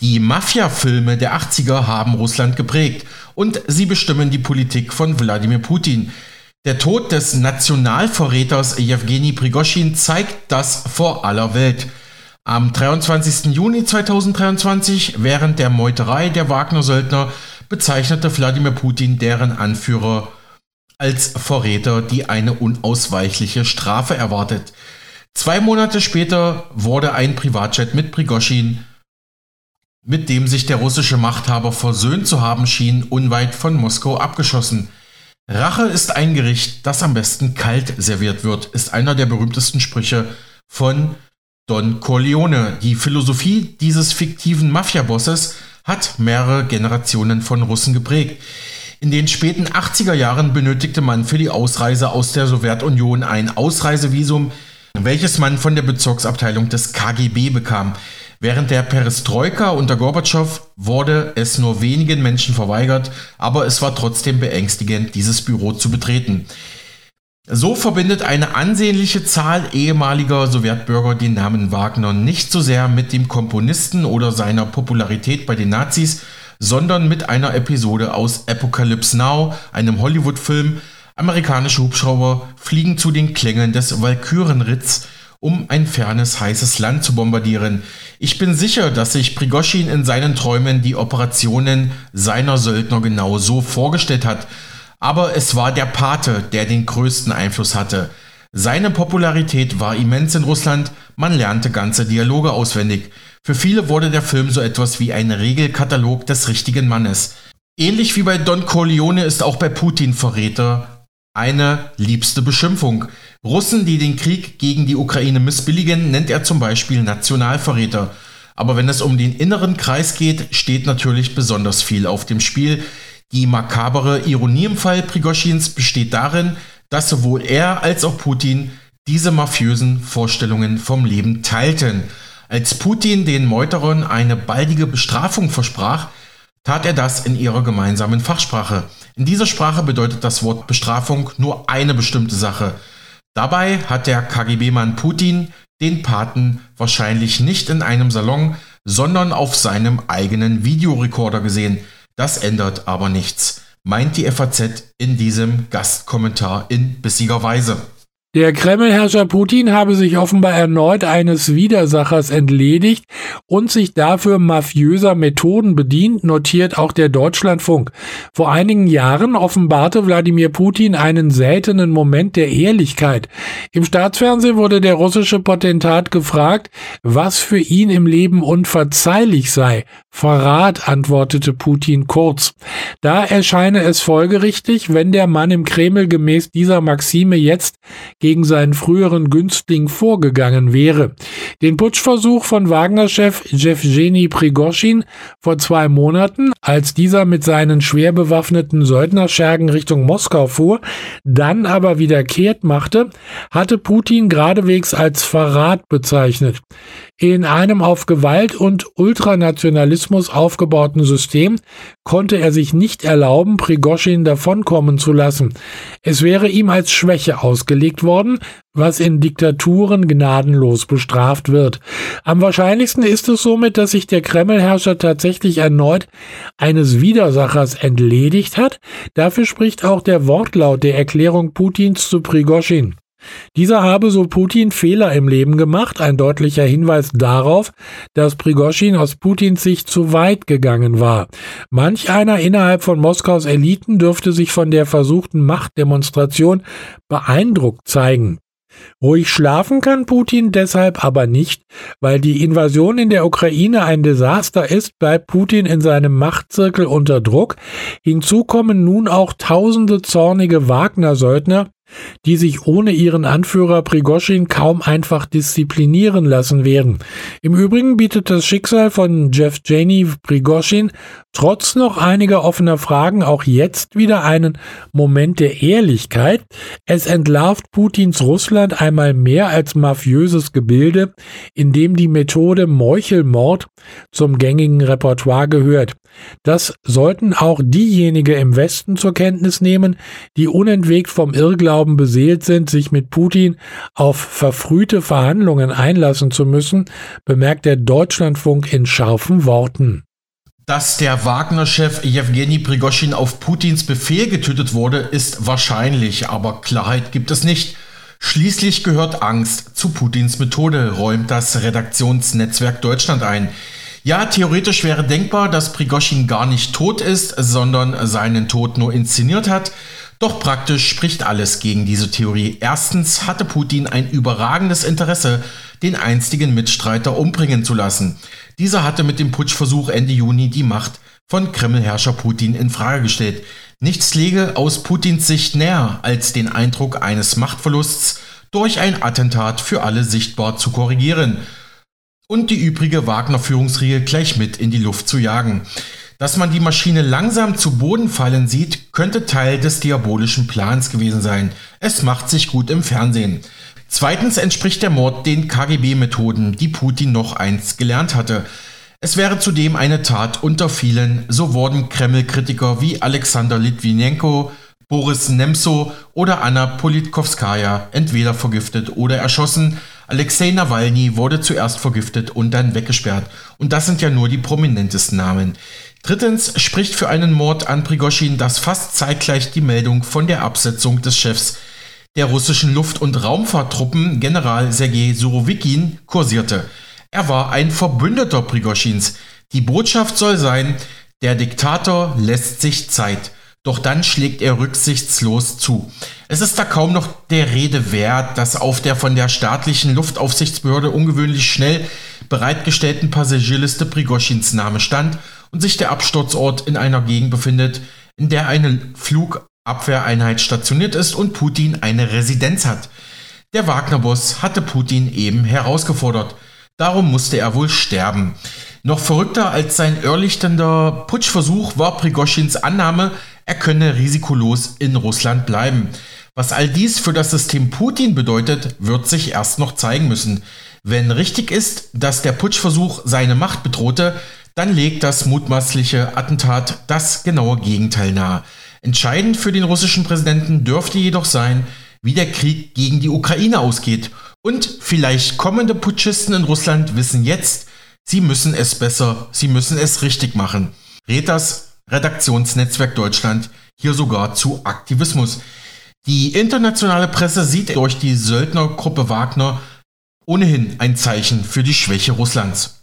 Die Mafia-Filme der 80er haben Russland geprägt und sie bestimmen die Politik von Wladimir Putin. Der Tod des Nationalverräters Jewgeni Prigoschin zeigt das vor aller Welt. Am 23. Juni 2023, während der Meuterei der Wagner-Söldner, bezeichnete Wladimir Putin deren Anführer als Verräter, die eine unausweichliche Strafe erwartet. Zwei Monate später wurde ein Privatjet mit Prigoschin, mit dem sich der russische Machthaber versöhnt zu haben schien, unweit von Moskau abgeschossen. Rache ist ein Gericht, das am besten kalt serviert wird, ist einer der berühmtesten Sprüche von Don Corleone. Die Philosophie dieses fiktiven Mafiabosses hat mehrere Generationen von Russen geprägt. In den späten 80er Jahren benötigte man für die Ausreise aus der Sowjetunion ein Ausreisevisum, welches man von der Bezirksabteilung des KGB bekam. Während der Perestroika unter Gorbatschow wurde es nur wenigen Menschen verweigert, aber es war trotzdem beängstigend, dieses Büro zu betreten. So verbindet eine ansehnliche Zahl ehemaliger Sowjetbürger den Namen Wagner nicht so sehr mit dem Komponisten oder seiner Popularität bei den Nazis, sondern mit einer Episode aus Apocalypse Now, einem Hollywood-Film, Amerikanische Hubschrauber fliegen zu den Klängen des Walkürenritz, um ein fernes, heißes Land zu bombardieren. Ich bin sicher, dass sich Prigoschin in seinen Träumen die Operationen seiner Söldner genau so vorgestellt hat. Aber es war der Pate, der den größten Einfluss hatte. Seine Popularität war immens in Russland, man lernte ganze Dialoge auswendig. Für viele wurde der Film so etwas wie ein Regelkatalog des richtigen Mannes. Ähnlich wie bei Don Corleone ist auch bei Putin Verräter eine liebste Beschimpfung. Russen, die den Krieg gegen die Ukraine missbilligen, nennt er zum Beispiel Nationalverräter. Aber wenn es um den inneren Kreis geht, steht natürlich besonders viel auf dem Spiel. Die makabere Ironie im Fall Prigoschins besteht darin, dass sowohl er als auch Putin diese mafiösen Vorstellungen vom Leben teilten. Als Putin den Meuterern eine baldige Bestrafung versprach, tat er das in ihrer gemeinsamen Fachsprache. In dieser Sprache bedeutet das Wort Bestrafung nur eine bestimmte Sache. Dabei hat der KGB-Mann Putin den Paten wahrscheinlich nicht in einem Salon, sondern auf seinem eigenen Videorekorder gesehen. Das ändert aber nichts meint die FAZ in diesem Gastkommentar in bissiger Weise. Der Kremlherrscher Putin habe sich offenbar erneut eines Widersachers entledigt und sich dafür mafiöser Methoden bedient, notiert auch der Deutschlandfunk. Vor einigen Jahren offenbarte Wladimir Putin einen seltenen Moment der Ehrlichkeit. Im Staatsfernsehen wurde der russische Potentat gefragt, was für ihn im Leben unverzeihlich sei. Verrat, antwortete Putin kurz. Da erscheine es folgerichtig, wenn der Mann im Kreml gemäß dieser Maxime jetzt gegen seinen früheren Günstling vorgegangen wäre. Den Putschversuch von Wagner-Chef Jewgeni Prigoschin vor zwei Monaten, als dieser mit seinen schwer bewaffneten Söldnerschergen Richtung Moskau fuhr, dann aber wieder kehrt machte, hatte Putin geradewegs als Verrat bezeichnet. In einem auf Gewalt und Ultranationalismus aufgebauten System konnte er sich nicht erlauben, Prigoschin davonkommen zu lassen. Es wäre ihm als Schwäche ausgelegt worden, was in Diktaturen gnadenlos bestraft wird. Am wahrscheinlichsten ist es somit, dass sich der Kremlherrscher tatsächlich erneut eines Widersachers entledigt hat. Dafür spricht auch der Wortlaut der Erklärung Putins zu Prigoschin. Dieser habe, so Putin, Fehler im Leben gemacht, ein deutlicher Hinweis darauf, dass Prigoschin aus Putins Sicht zu weit gegangen war. Manch einer innerhalb von Moskaus Eliten dürfte sich von der versuchten Machtdemonstration beeindruckt zeigen. Ruhig schlafen kann Putin deshalb aber nicht, weil die Invasion in der Ukraine ein Desaster ist, bleibt Putin in seinem Machtzirkel unter Druck. Hinzu kommen nun auch tausende zornige Wagner-Söldner, die sich ohne ihren Anführer Prigoschin kaum einfach disziplinieren lassen werden. Im Übrigen bietet das Schicksal von Jeff Janey Prigoschin trotz noch einiger offener Fragen auch jetzt wieder einen Moment der Ehrlichkeit. Es entlarvt Putins Russland einmal mehr als mafiöses Gebilde, in dem die Methode Meuchelmord zum gängigen Repertoire gehört. Das sollten auch diejenigen im Westen zur Kenntnis nehmen, die unentwegt vom Irrglauben beseelt sind, sich mit Putin auf verfrühte Verhandlungen einlassen zu müssen, bemerkt der Deutschlandfunk in scharfen Worten. Dass der Wagner-Chef Jewgeni Prigoschin auf Putins Befehl getötet wurde, ist wahrscheinlich, aber Klarheit gibt es nicht. Schließlich gehört Angst zu Putins Methode, räumt das Redaktionsnetzwerk Deutschland ein. Ja, theoretisch wäre denkbar, dass Prigoschin gar nicht tot ist, sondern seinen Tod nur inszeniert hat. Doch praktisch spricht alles gegen diese Theorie. Erstens hatte Putin ein überragendes Interesse, den einstigen Mitstreiter umbringen zu lassen. Dieser hatte mit dem Putschversuch Ende Juni die Macht von Kremlherrscher Putin in Frage gestellt. Nichts lege aus Putins Sicht näher, als den Eindruck eines Machtverlusts durch ein Attentat für alle sichtbar zu korrigieren und die übrige Wagner-Führungsriege gleich mit in die Luft zu jagen. Dass man die Maschine langsam zu Boden fallen sieht, könnte Teil des diabolischen Plans gewesen sein. Es macht sich gut im Fernsehen. Zweitens entspricht der Mord den KGB-Methoden, die Putin noch einst gelernt hatte. Es wäre zudem eine Tat unter vielen, so wurden Kreml-Kritiker wie Alexander Litvinenko, Boris Nemso oder Anna Politkovskaya entweder vergiftet oder erschossen, Alexei Nawalny wurde zuerst vergiftet und dann weggesperrt. Und das sind ja nur die prominentesten Namen. Drittens spricht für einen Mord an Prigoschin, dass fast zeitgleich die Meldung von der Absetzung des Chefs der russischen Luft- und Raumfahrttruppen, General Sergei Surovikin, kursierte. Er war ein Verbündeter Prigoschins. Die Botschaft soll sein, der Diktator lässt sich Zeit. Doch dann schlägt er rücksichtslos zu. Es ist da kaum noch der Rede wert, dass auf der von der staatlichen Luftaufsichtsbehörde ungewöhnlich schnell bereitgestellten Passagierliste Prigoschins Name stand und sich der Absturzort in einer Gegend befindet, in der eine Flugabwehreinheit stationiert ist und Putin eine Residenz hat. Der Wagner-Boss hatte Putin eben herausgefordert. Darum musste er wohl sterben. Noch verrückter als sein irrlichtender Putschversuch war Prigoschins Annahme, er könne risikolos in Russland bleiben. Was all dies für das System Putin bedeutet, wird sich erst noch zeigen müssen. Wenn richtig ist, dass der Putschversuch seine Macht bedrohte, dann legt das mutmaßliche Attentat das genaue Gegenteil nahe. Entscheidend für den russischen Präsidenten dürfte jedoch sein, wie der Krieg gegen die Ukraine ausgeht. Und vielleicht kommende Putschisten in Russland wissen jetzt, sie müssen es besser, sie müssen es richtig machen. Rät das Redaktionsnetzwerk Deutschland hier sogar zu Aktivismus. Die internationale Presse sieht durch die Söldnergruppe Wagner ohnehin ein Zeichen für die Schwäche Russlands.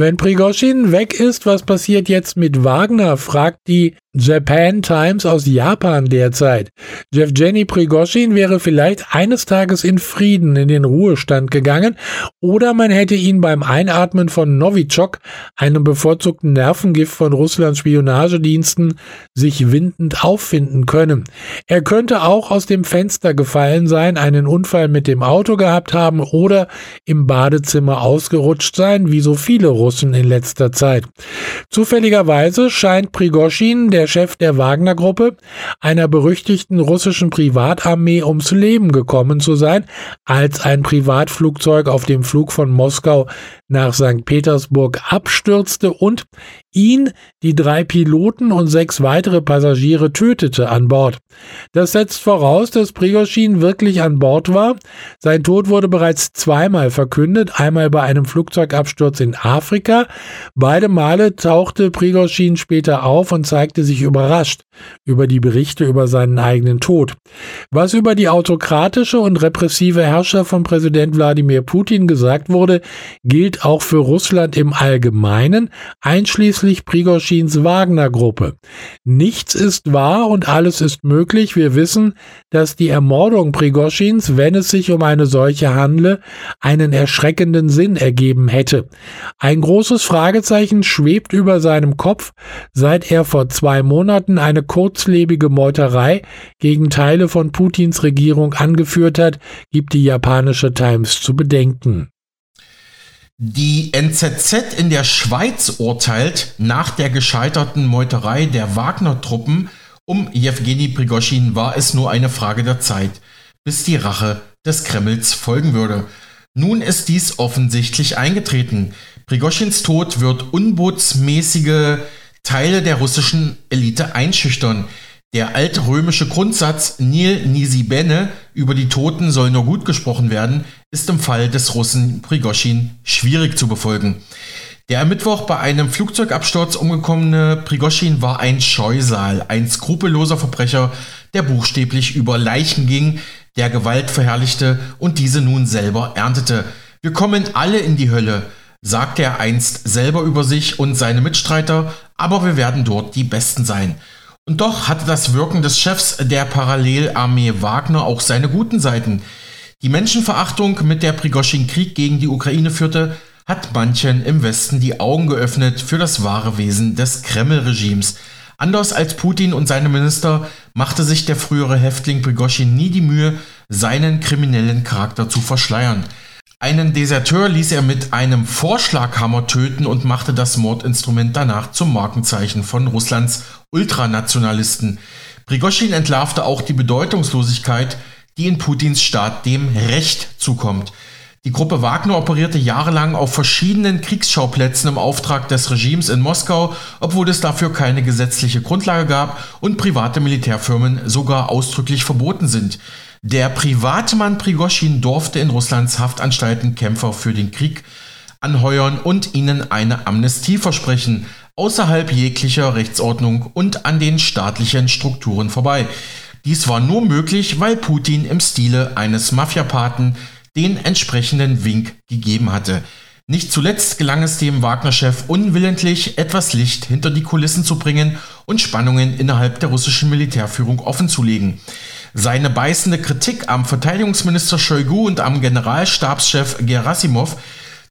Wenn Prigoschin weg ist, was passiert jetzt mit Wagner? fragt die Japan Times aus Japan derzeit. Jevgeny Prigoschin wäre vielleicht eines Tages in Frieden in den Ruhestand gegangen oder man hätte ihn beim Einatmen von Novichok, einem bevorzugten Nervengift von Russlands Spionagediensten, sich windend auffinden können. Er könnte auch aus dem Fenster gefallen sein, einen Unfall mit dem Auto gehabt haben oder im Badezimmer ausgerutscht sein, wie so viele Russen in letzter Zeit. Zufälligerweise scheint Prigoschin der Chef der Wagner-Gruppe, einer berüchtigten russischen Privatarmee, ums Leben gekommen zu sein, als ein Privatflugzeug auf dem Flug von Moskau nach St. Petersburg abstürzte und ihn, die drei Piloten und sechs weitere Passagiere tötete an Bord. Das setzt voraus, dass Prigoschin wirklich an Bord war. Sein Tod wurde bereits zweimal verkündet, einmal bei einem Flugzeugabsturz in Afrika. Beide Male tauchte Prigoschin später auf und zeigte sich überrascht über die Berichte über seinen eigenen Tod. Was über die autokratische und repressive Herrscher von Präsident Wladimir Putin gesagt wurde, gilt auch für Russland im Allgemeinen, einschließlich Prigoschins Wagner-Gruppe. Nichts ist wahr und alles ist möglich. Wir wissen, dass die Ermordung Prigoschins, wenn es sich um eine solche handle, einen erschreckenden Sinn ergeben hätte. Ein großes Fragezeichen schwebt über seinem Kopf, seit er vor zwei Monaten eine kurzlebige Meuterei gegen Teile von Putins Regierung angeführt hat, gibt die japanische Times zu bedenken. Die NZZ in der Schweiz urteilt, nach der gescheiterten Meuterei der Wagner-Truppen um Jewgeni Prigoschin war es nur eine Frage der Zeit, bis die Rache des Kremls folgen würde. Nun ist dies offensichtlich eingetreten. Prigoschins Tod wird unbotsmäßige Teile der russischen Elite einschüchtern. Der altrömische Grundsatz Nil nisi bene über die Toten soll nur gut gesprochen werden, ist im Fall des Russen Prigoschin schwierig zu befolgen. Der am Mittwoch bei einem Flugzeugabsturz umgekommene Prigoschin war ein Scheusal, ein skrupelloser Verbrecher, der buchstäblich über Leichen ging, der Gewalt verherrlichte und diese nun selber erntete. Wir kommen alle in die Hölle, sagte er einst selber über sich und seine Mitstreiter, aber wir werden dort die Besten sein. Und doch hatte das Wirken des Chefs der Parallelarmee Wagner auch seine guten Seiten. Die Menschenverachtung, mit der Prigoschin Krieg gegen die Ukraine führte, hat manchen im Westen die Augen geöffnet für das wahre Wesen des Kreml-Regimes. Anders als Putin und seine Minister machte sich der frühere Häftling Prigoschin nie die Mühe, seinen kriminellen Charakter zu verschleiern. Einen Deserteur ließ er mit einem Vorschlaghammer töten und machte das Mordinstrument danach zum Markenzeichen von Russlands Ultranationalisten. Prigoschin entlarvte auch die Bedeutungslosigkeit, die in Putins Staat dem Recht zukommt. Die Gruppe Wagner operierte jahrelang auf verschiedenen Kriegsschauplätzen im Auftrag des Regimes in Moskau, obwohl es dafür keine gesetzliche Grundlage gab und private Militärfirmen sogar ausdrücklich verboten sind. Der Privatmann Prigoschin durfte in Russlands Haftanstalten Kämpfer für den Krieg anheuern und ihnen eine Amnestie versprechen. außerhalb jeglicher Rechtsordnung und an den staatlichen Strukturen vorbei. Dies war nur möglich, weil Putin im Stile eines Mafiapaten den entsprechenden Wink gegeben hatte. Nicht zuletzt gelang es dem Wagner-Chef unwillentlich, etwas Licht hinter die Kulissen zu bringen und Spannungen innerhalb der russischen Militärführung offenzulegen. Seine beißende Kritik am Verteidigungsminister Shoigu und am Generalstabschef Gerasimov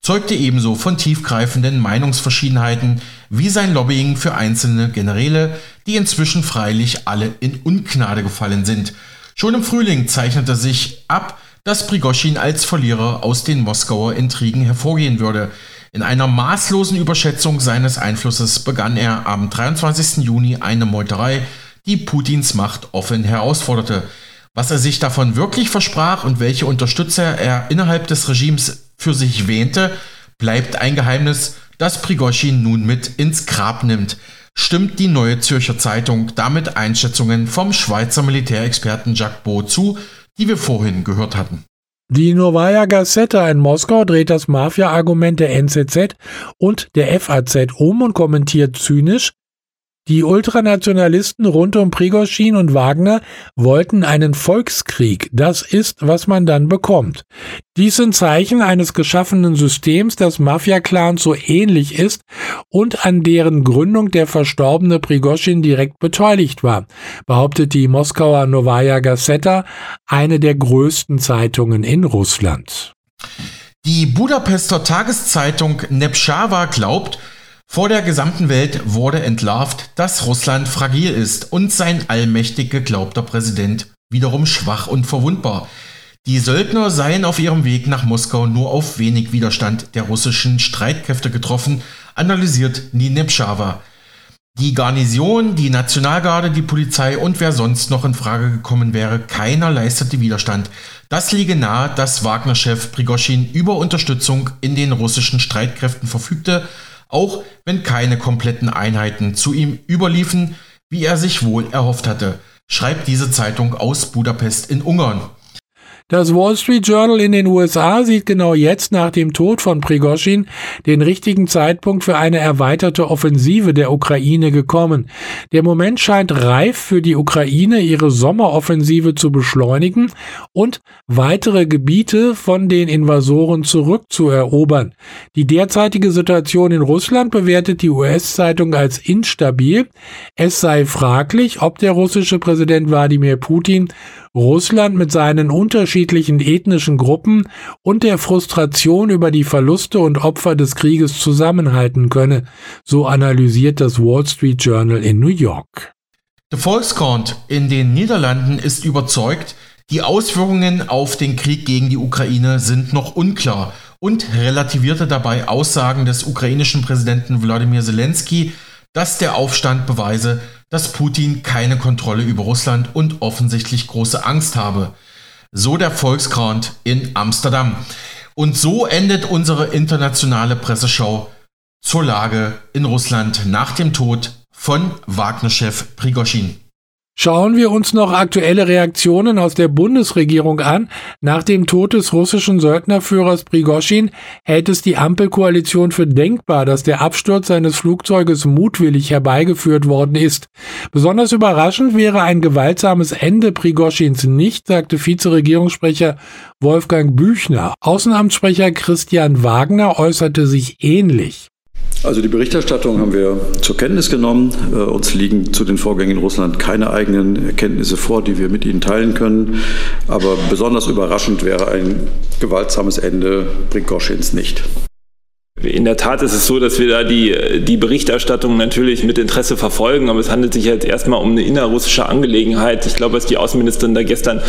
zeugte ebenso von tiefgreifenden Meinungsverschiedenheiten wie sein Lobbying für einzelne Generäle, die inzwischen freilich alle in Ungnade gefallen sind. Schon im Frühling zeichnete sich ab, dass Prigoschin als Verlierer aus den Moskauer Intrigen hervorgehen würde. In einer maßlosen Überschätzung seines Einflusses begann er am 23. Juni eine Meuterei, die Putins Macht offen herausforderte. Was er sich davon wirklich versprach und welche Unterstützer er innerhalb des Regimes für sich wähnte, bleibt ein Geheimnis, das Prigoschin nun mit ins Grab nimmt. Stimmt die Neue Zürcher Zeitung damit Einschätzungen vom Schweizer Militärexperten Jacques Beau zu, die wir vorhin gehört hatten. Die Novaya Gazeta in Moskau dreht das Mafia-Argument der NZZ und der FAZ um und kommentiert zynisch, die Ultranationalisten rund um Prigoschin und Wagner wollten einen Volkskrieg. Das ist, was man dann bekommt. Dies sind Zeichen eines geschaffenen Systems, das Mafia-Clan so ähnlich ist und an deren Gründung der verstorbene Prigoschin direkt beteiligt war, behauptet die Moskauer Novaya Gazeta, eine der größten Zeitungen in Russland. Die Budapester Tageszeitung Nepschawa glaubt, vor der gesamten Welt wurde entlarvt, dass Russland fragil ist und sein allmächtig geglaubter Präsident wiederum schwach und verwundbar. Die Söldner seien auf ihrem Weg nach Moskau nur auf wenig Widerstand der russischen Streitkräfte getroffen, analysiert Ninepschawa. Die Garnison, die Nationalgarde, die Polizei und wer sonst noch in Frage gekommen wäre, keiner leistete Widerstand. Das liege nahe, dass Wagner-Chef Prigoschin über Unterstützung in den russischen Streitkräften verfügte, auch wenn keine kompletten Einheiten zu ihm überliefen, wie er sich wohl erhofft hatte, schreibt diese Zeitung aus Budapest in Ungarn. Das Wall Street Journal in den USA sieht genau jetzt nach dem Tod von Prigoschin den richtigen Zeitpunkt für eine erweiterte Offensive der Ukraine gekommen. Der Moment scheint reif für die Ukraine, ihre Sommeroffensive zu beschleunigen und weitere Gebiete von den Invasoren zurückzuerobern. Die derzeitige Situation in Russland bewertet die US-Zeitung als instabil. Es sei fraglich, ob der russische Präsident Wladimir Putin Russland mit seinen unterschiedlichen ethnischen Gruppen und der Frustration über die Verluste und Opfer des Krieges zusammenhalten könne, so analysiert das Wall Street Journal in New York. Der Volkskorn in den Niederlanden ist überzeugt, die Auswirkungen auf den Krieg gegen die Ukraine sind noch unklar und relativierte dabei Aussagen des ukrainischen Präsidenten Wladimir Zelensky, dass der Aufstand beweise, dass Putin keine Kontrolle über Russland und offensichtlich große Angst habe. So der Volkskrant in Amsterdam. Und so endet unsere internationale Presseschau zur Lage in Russland nach dem Tod von Wagner-Chef Prigoschin. Schauen wir uns noch aktuelle Reaktionen aus der Bundesregierung an. Nach dem Tod des russischen Söldnerführers Prigoschin hält es die Ampelkoalition für denkbar, dass der Absturz seines Flugzeuges mutwillig herbeigeführt worden ist. Besonders überraschend wäre ein gewaltsames Ende Prigoschins nicht, sagte Vizeregierungssprecher Wolfgang Büchner. Außenamtssprecher Christian Wagner äußerte sich ähnlich. Also die Berichterstattung haben wir zur Kenntnis genommen. Äh, uns liegen zu den Vorgängen in Russland keine eigenen Erkenntnisse vor, die wir mit Ihnen teilen können. Aber besonders überraschend wäre ein gewaltsames Ende Prigoschins nicht. In der Tat ist es so, dass wir da die, die Berichterstattung natürlich mit Interesse verfolgen, aber es handelt sich jetzt erstmal um eine innerrussische Angelegenheit. Ich glaube, was die Außenministerin da gestern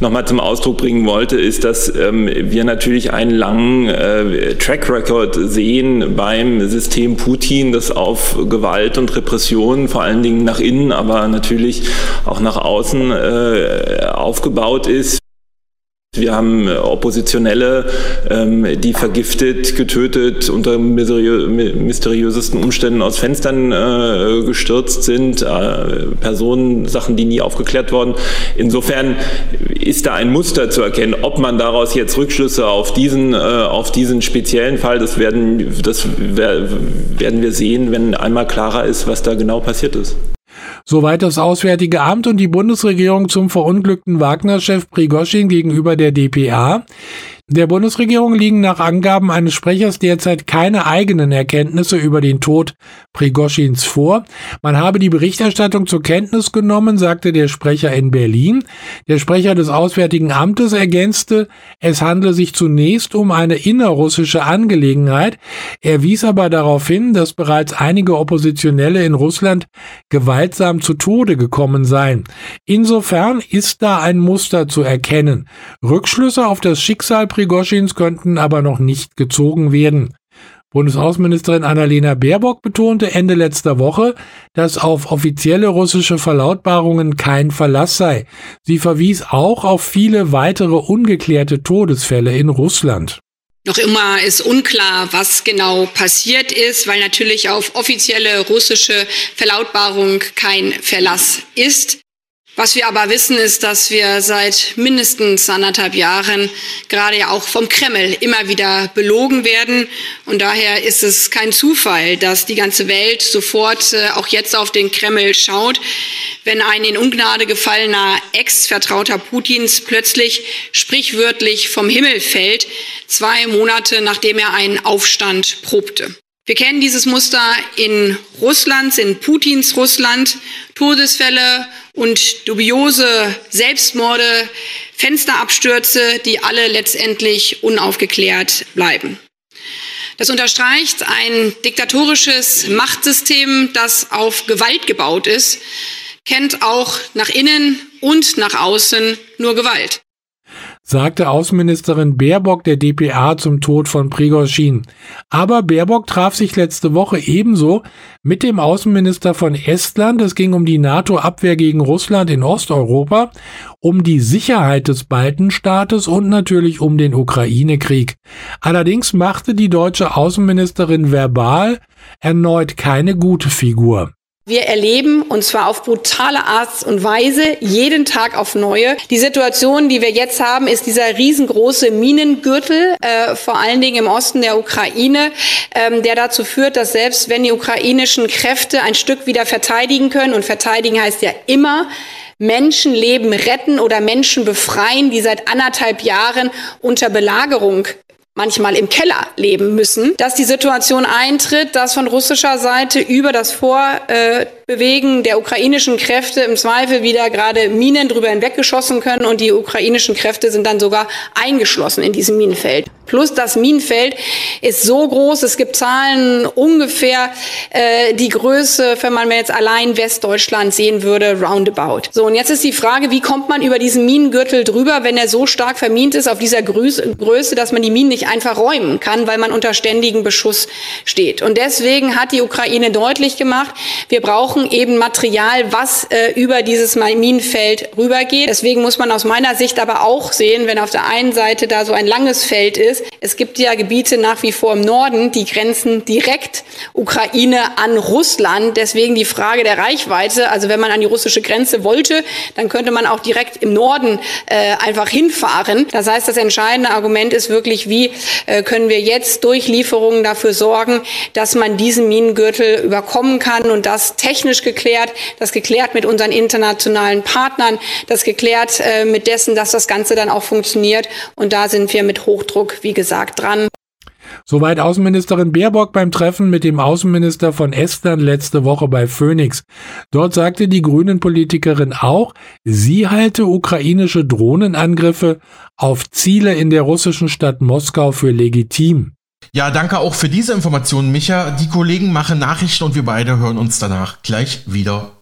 nochmal zum Ausdruck bringen wollte, ist, dass ähm, wir natürlich einen langen äh, Track Record sehen beim System Putin, das auf Gewalt und Repression vor allen Dingen nach innen, aber natürlich auch nach außen äh, aufgebaut ist. Wir haben äh, Oppositionelle, ähm, die vergiftet, getötet, unter mysteriö mysteriösesten Umständen aus Fenstern äh, gestürzt sind, äh, Personen, Sachen, die nie aufgeklärt wurden. Insofern ist da ein Muster zu erkennen. Ob man daraus jetzt Rückschlüsse auf diesen, äh, auf diesen speziellen Fall, das werden, das werden wir sehen, wenn einmal klarer ist, was da genau passiert ist. Soweit das Auswärtige Amt und die Bundesregierung zum verunglückten Wagner-Chef Prigoschin gegenüber der DPA. Der Bundesregierung liegen nach Angaben eines Sprechers derzeit keine eigenen Erkenntnisse über den Tod Prigoschins vor. Man habe die Berichterstattung zur Kenntnis genommen, sagte der Sprecher in Berlin. Der Sprecher des Auswärtigen Amtes ergänzte, es handle sich zunächst um eine innerrussische Angelegenheit. Er wies aber darauf hin, dass bereits einige Oppositionelle in Russland gewaltsam zu Tode gekommen seien. Insofern ist da ein Muster zu erkennen. Rückschlüsse auf das Schicksal Prigoschins könnten aber noch nicht gezogen werden. Bundesaußenministerin Annalena Baerbock betonte Ende letzter Woche, dass auf offizielle russische Verlautbarungen kein Verlass sei. Sie verwies auch auf viele weitere ungeklärte Todesfälle in Russland. Noch immer ist unklar, was genau passiert ist, weil natürlich auf offizielle russische Verlautbarung kein Verlass ist. Was wir aber wissen, ist, dass wir seit mindestens anderthalb Jahren gerade ja auch vom Kreml immer wieder belogen werden. Und daher ist es kein Zufall, dass die ganze Welt sofort äh, auch jetzt auf den Kreml schaut, wenn ein in Ungnade gefallener Ex-Vertrauter Putins plötzlich sprichwörtlich vom Himmel fällt, zwei Monate nachdem er einen Aufstand probte. Wir kennen dieses Muster in Russland, in Putins Russland, Todesfälle und dubiose Selbstmorde, Fensterabstürze, die alle letztendlich unaufgeklärt bleiben. Das unterstreicht ein diktatorisches Machtsystem, das auf Gewalt gebaut ist, kennt auch nach innen und nach außen nur Gewalt sagte Außenministerin Baerbock der DPA zum Tod von Prigozhin. Aber Baerbock traf sich letzte Woche ebenso mit dem Außenminister von Estland. Es ging um die NATO-Abwehr gegen Russland in Osteuropa, um die Sicherheit des Baltenstaates und natürlich um den Ukraine-Krieg. Allerdings machte die deutsche Außenministerin verbal erneut keine gute Figur. Wir erleben, und zwar auf brutale Art und Weise, jeden Tag auf neue. Die Situation, die wir jetzt haben, ist dieser riesengroße Minengürtel, äh, vor allen Dingen im Osten der Ukraine, ähm, der dazu führt, dass selbst wenn die ukrainischen Kräfte ein Stück wieder verteidigen können, und verteidigen heißt ja immer, Menschenleben retten oder Menschen befreien, die seit anderthalb Jahren unter Belagerung manchmal im Keller leben müssen, dass die Situation eintritt, dass von russischer Seite über das Vorbewegen der ukrainischen Kräfte im Zweifel wieder gerade Minen drüber hinweggeschossen können und die ukrainischen Kräfte sind dann sogar eingeschlossen in diesem Minenfeld. Plus das Minenfeld ist so groß, es gibt Zahlen ungefähr äh, die Größe, wenn man jetzt allein Westdeutschland sehen würde, roundabout. So, und jetzt ist die Frage, wie kommt man über diesen Minengürtel drüber, wenn er so stark vermint ist auf dieser Größe dass man die Minen nicht einfach räumen kann, weil man unter ständigem Beschuss steht. Und deswegen hat die Ukraine deutlich gemacht, wir brauchen eben Material, was äh, über dieses Minenfeld rübergeht. Deswegen muss man aus meiner Sicht aber auch sehen, wenn auf der einen Seite da so ein langes Feld ist, es gibt ja Gebiete nach wie vor im Norden, die grenzen direkt Ukraine an Russland. Deswegen die Frage der Reichweite. Also wenn man an die russische Grenze wollte, dann könnte man auch direkt im Norden äh, einfach hinfahren. Das heißt, das entscheidende Argument ist wirklich, wie äh, können wir jetzt durch Lieferungen dafür sorgen, dass man diesen Minengürtel überkommen kann und das technisch geklärt, das geklärt mit unseren internationalen Partnern, das geklärt äh, mit dessen, dass das Ganze dann auch funktioniert. Und da sind wir mit Hochdruck wie gesagt, dran. Soweit Außenministerin Baerbock beim Treffen mit dem Außenminister von Estland letzte Woche bei Phoenix. Dort sagte die Grünen-Politikerin auch, sie halte ukrainische Drohnenangriffe auf Ziele in der russischen Stadt Moskau für legitim. Ja, danke auch für diese Informationen, Micha. Die Kollegen machen Nachrichten und wir beide hören uns danach gleich wieder.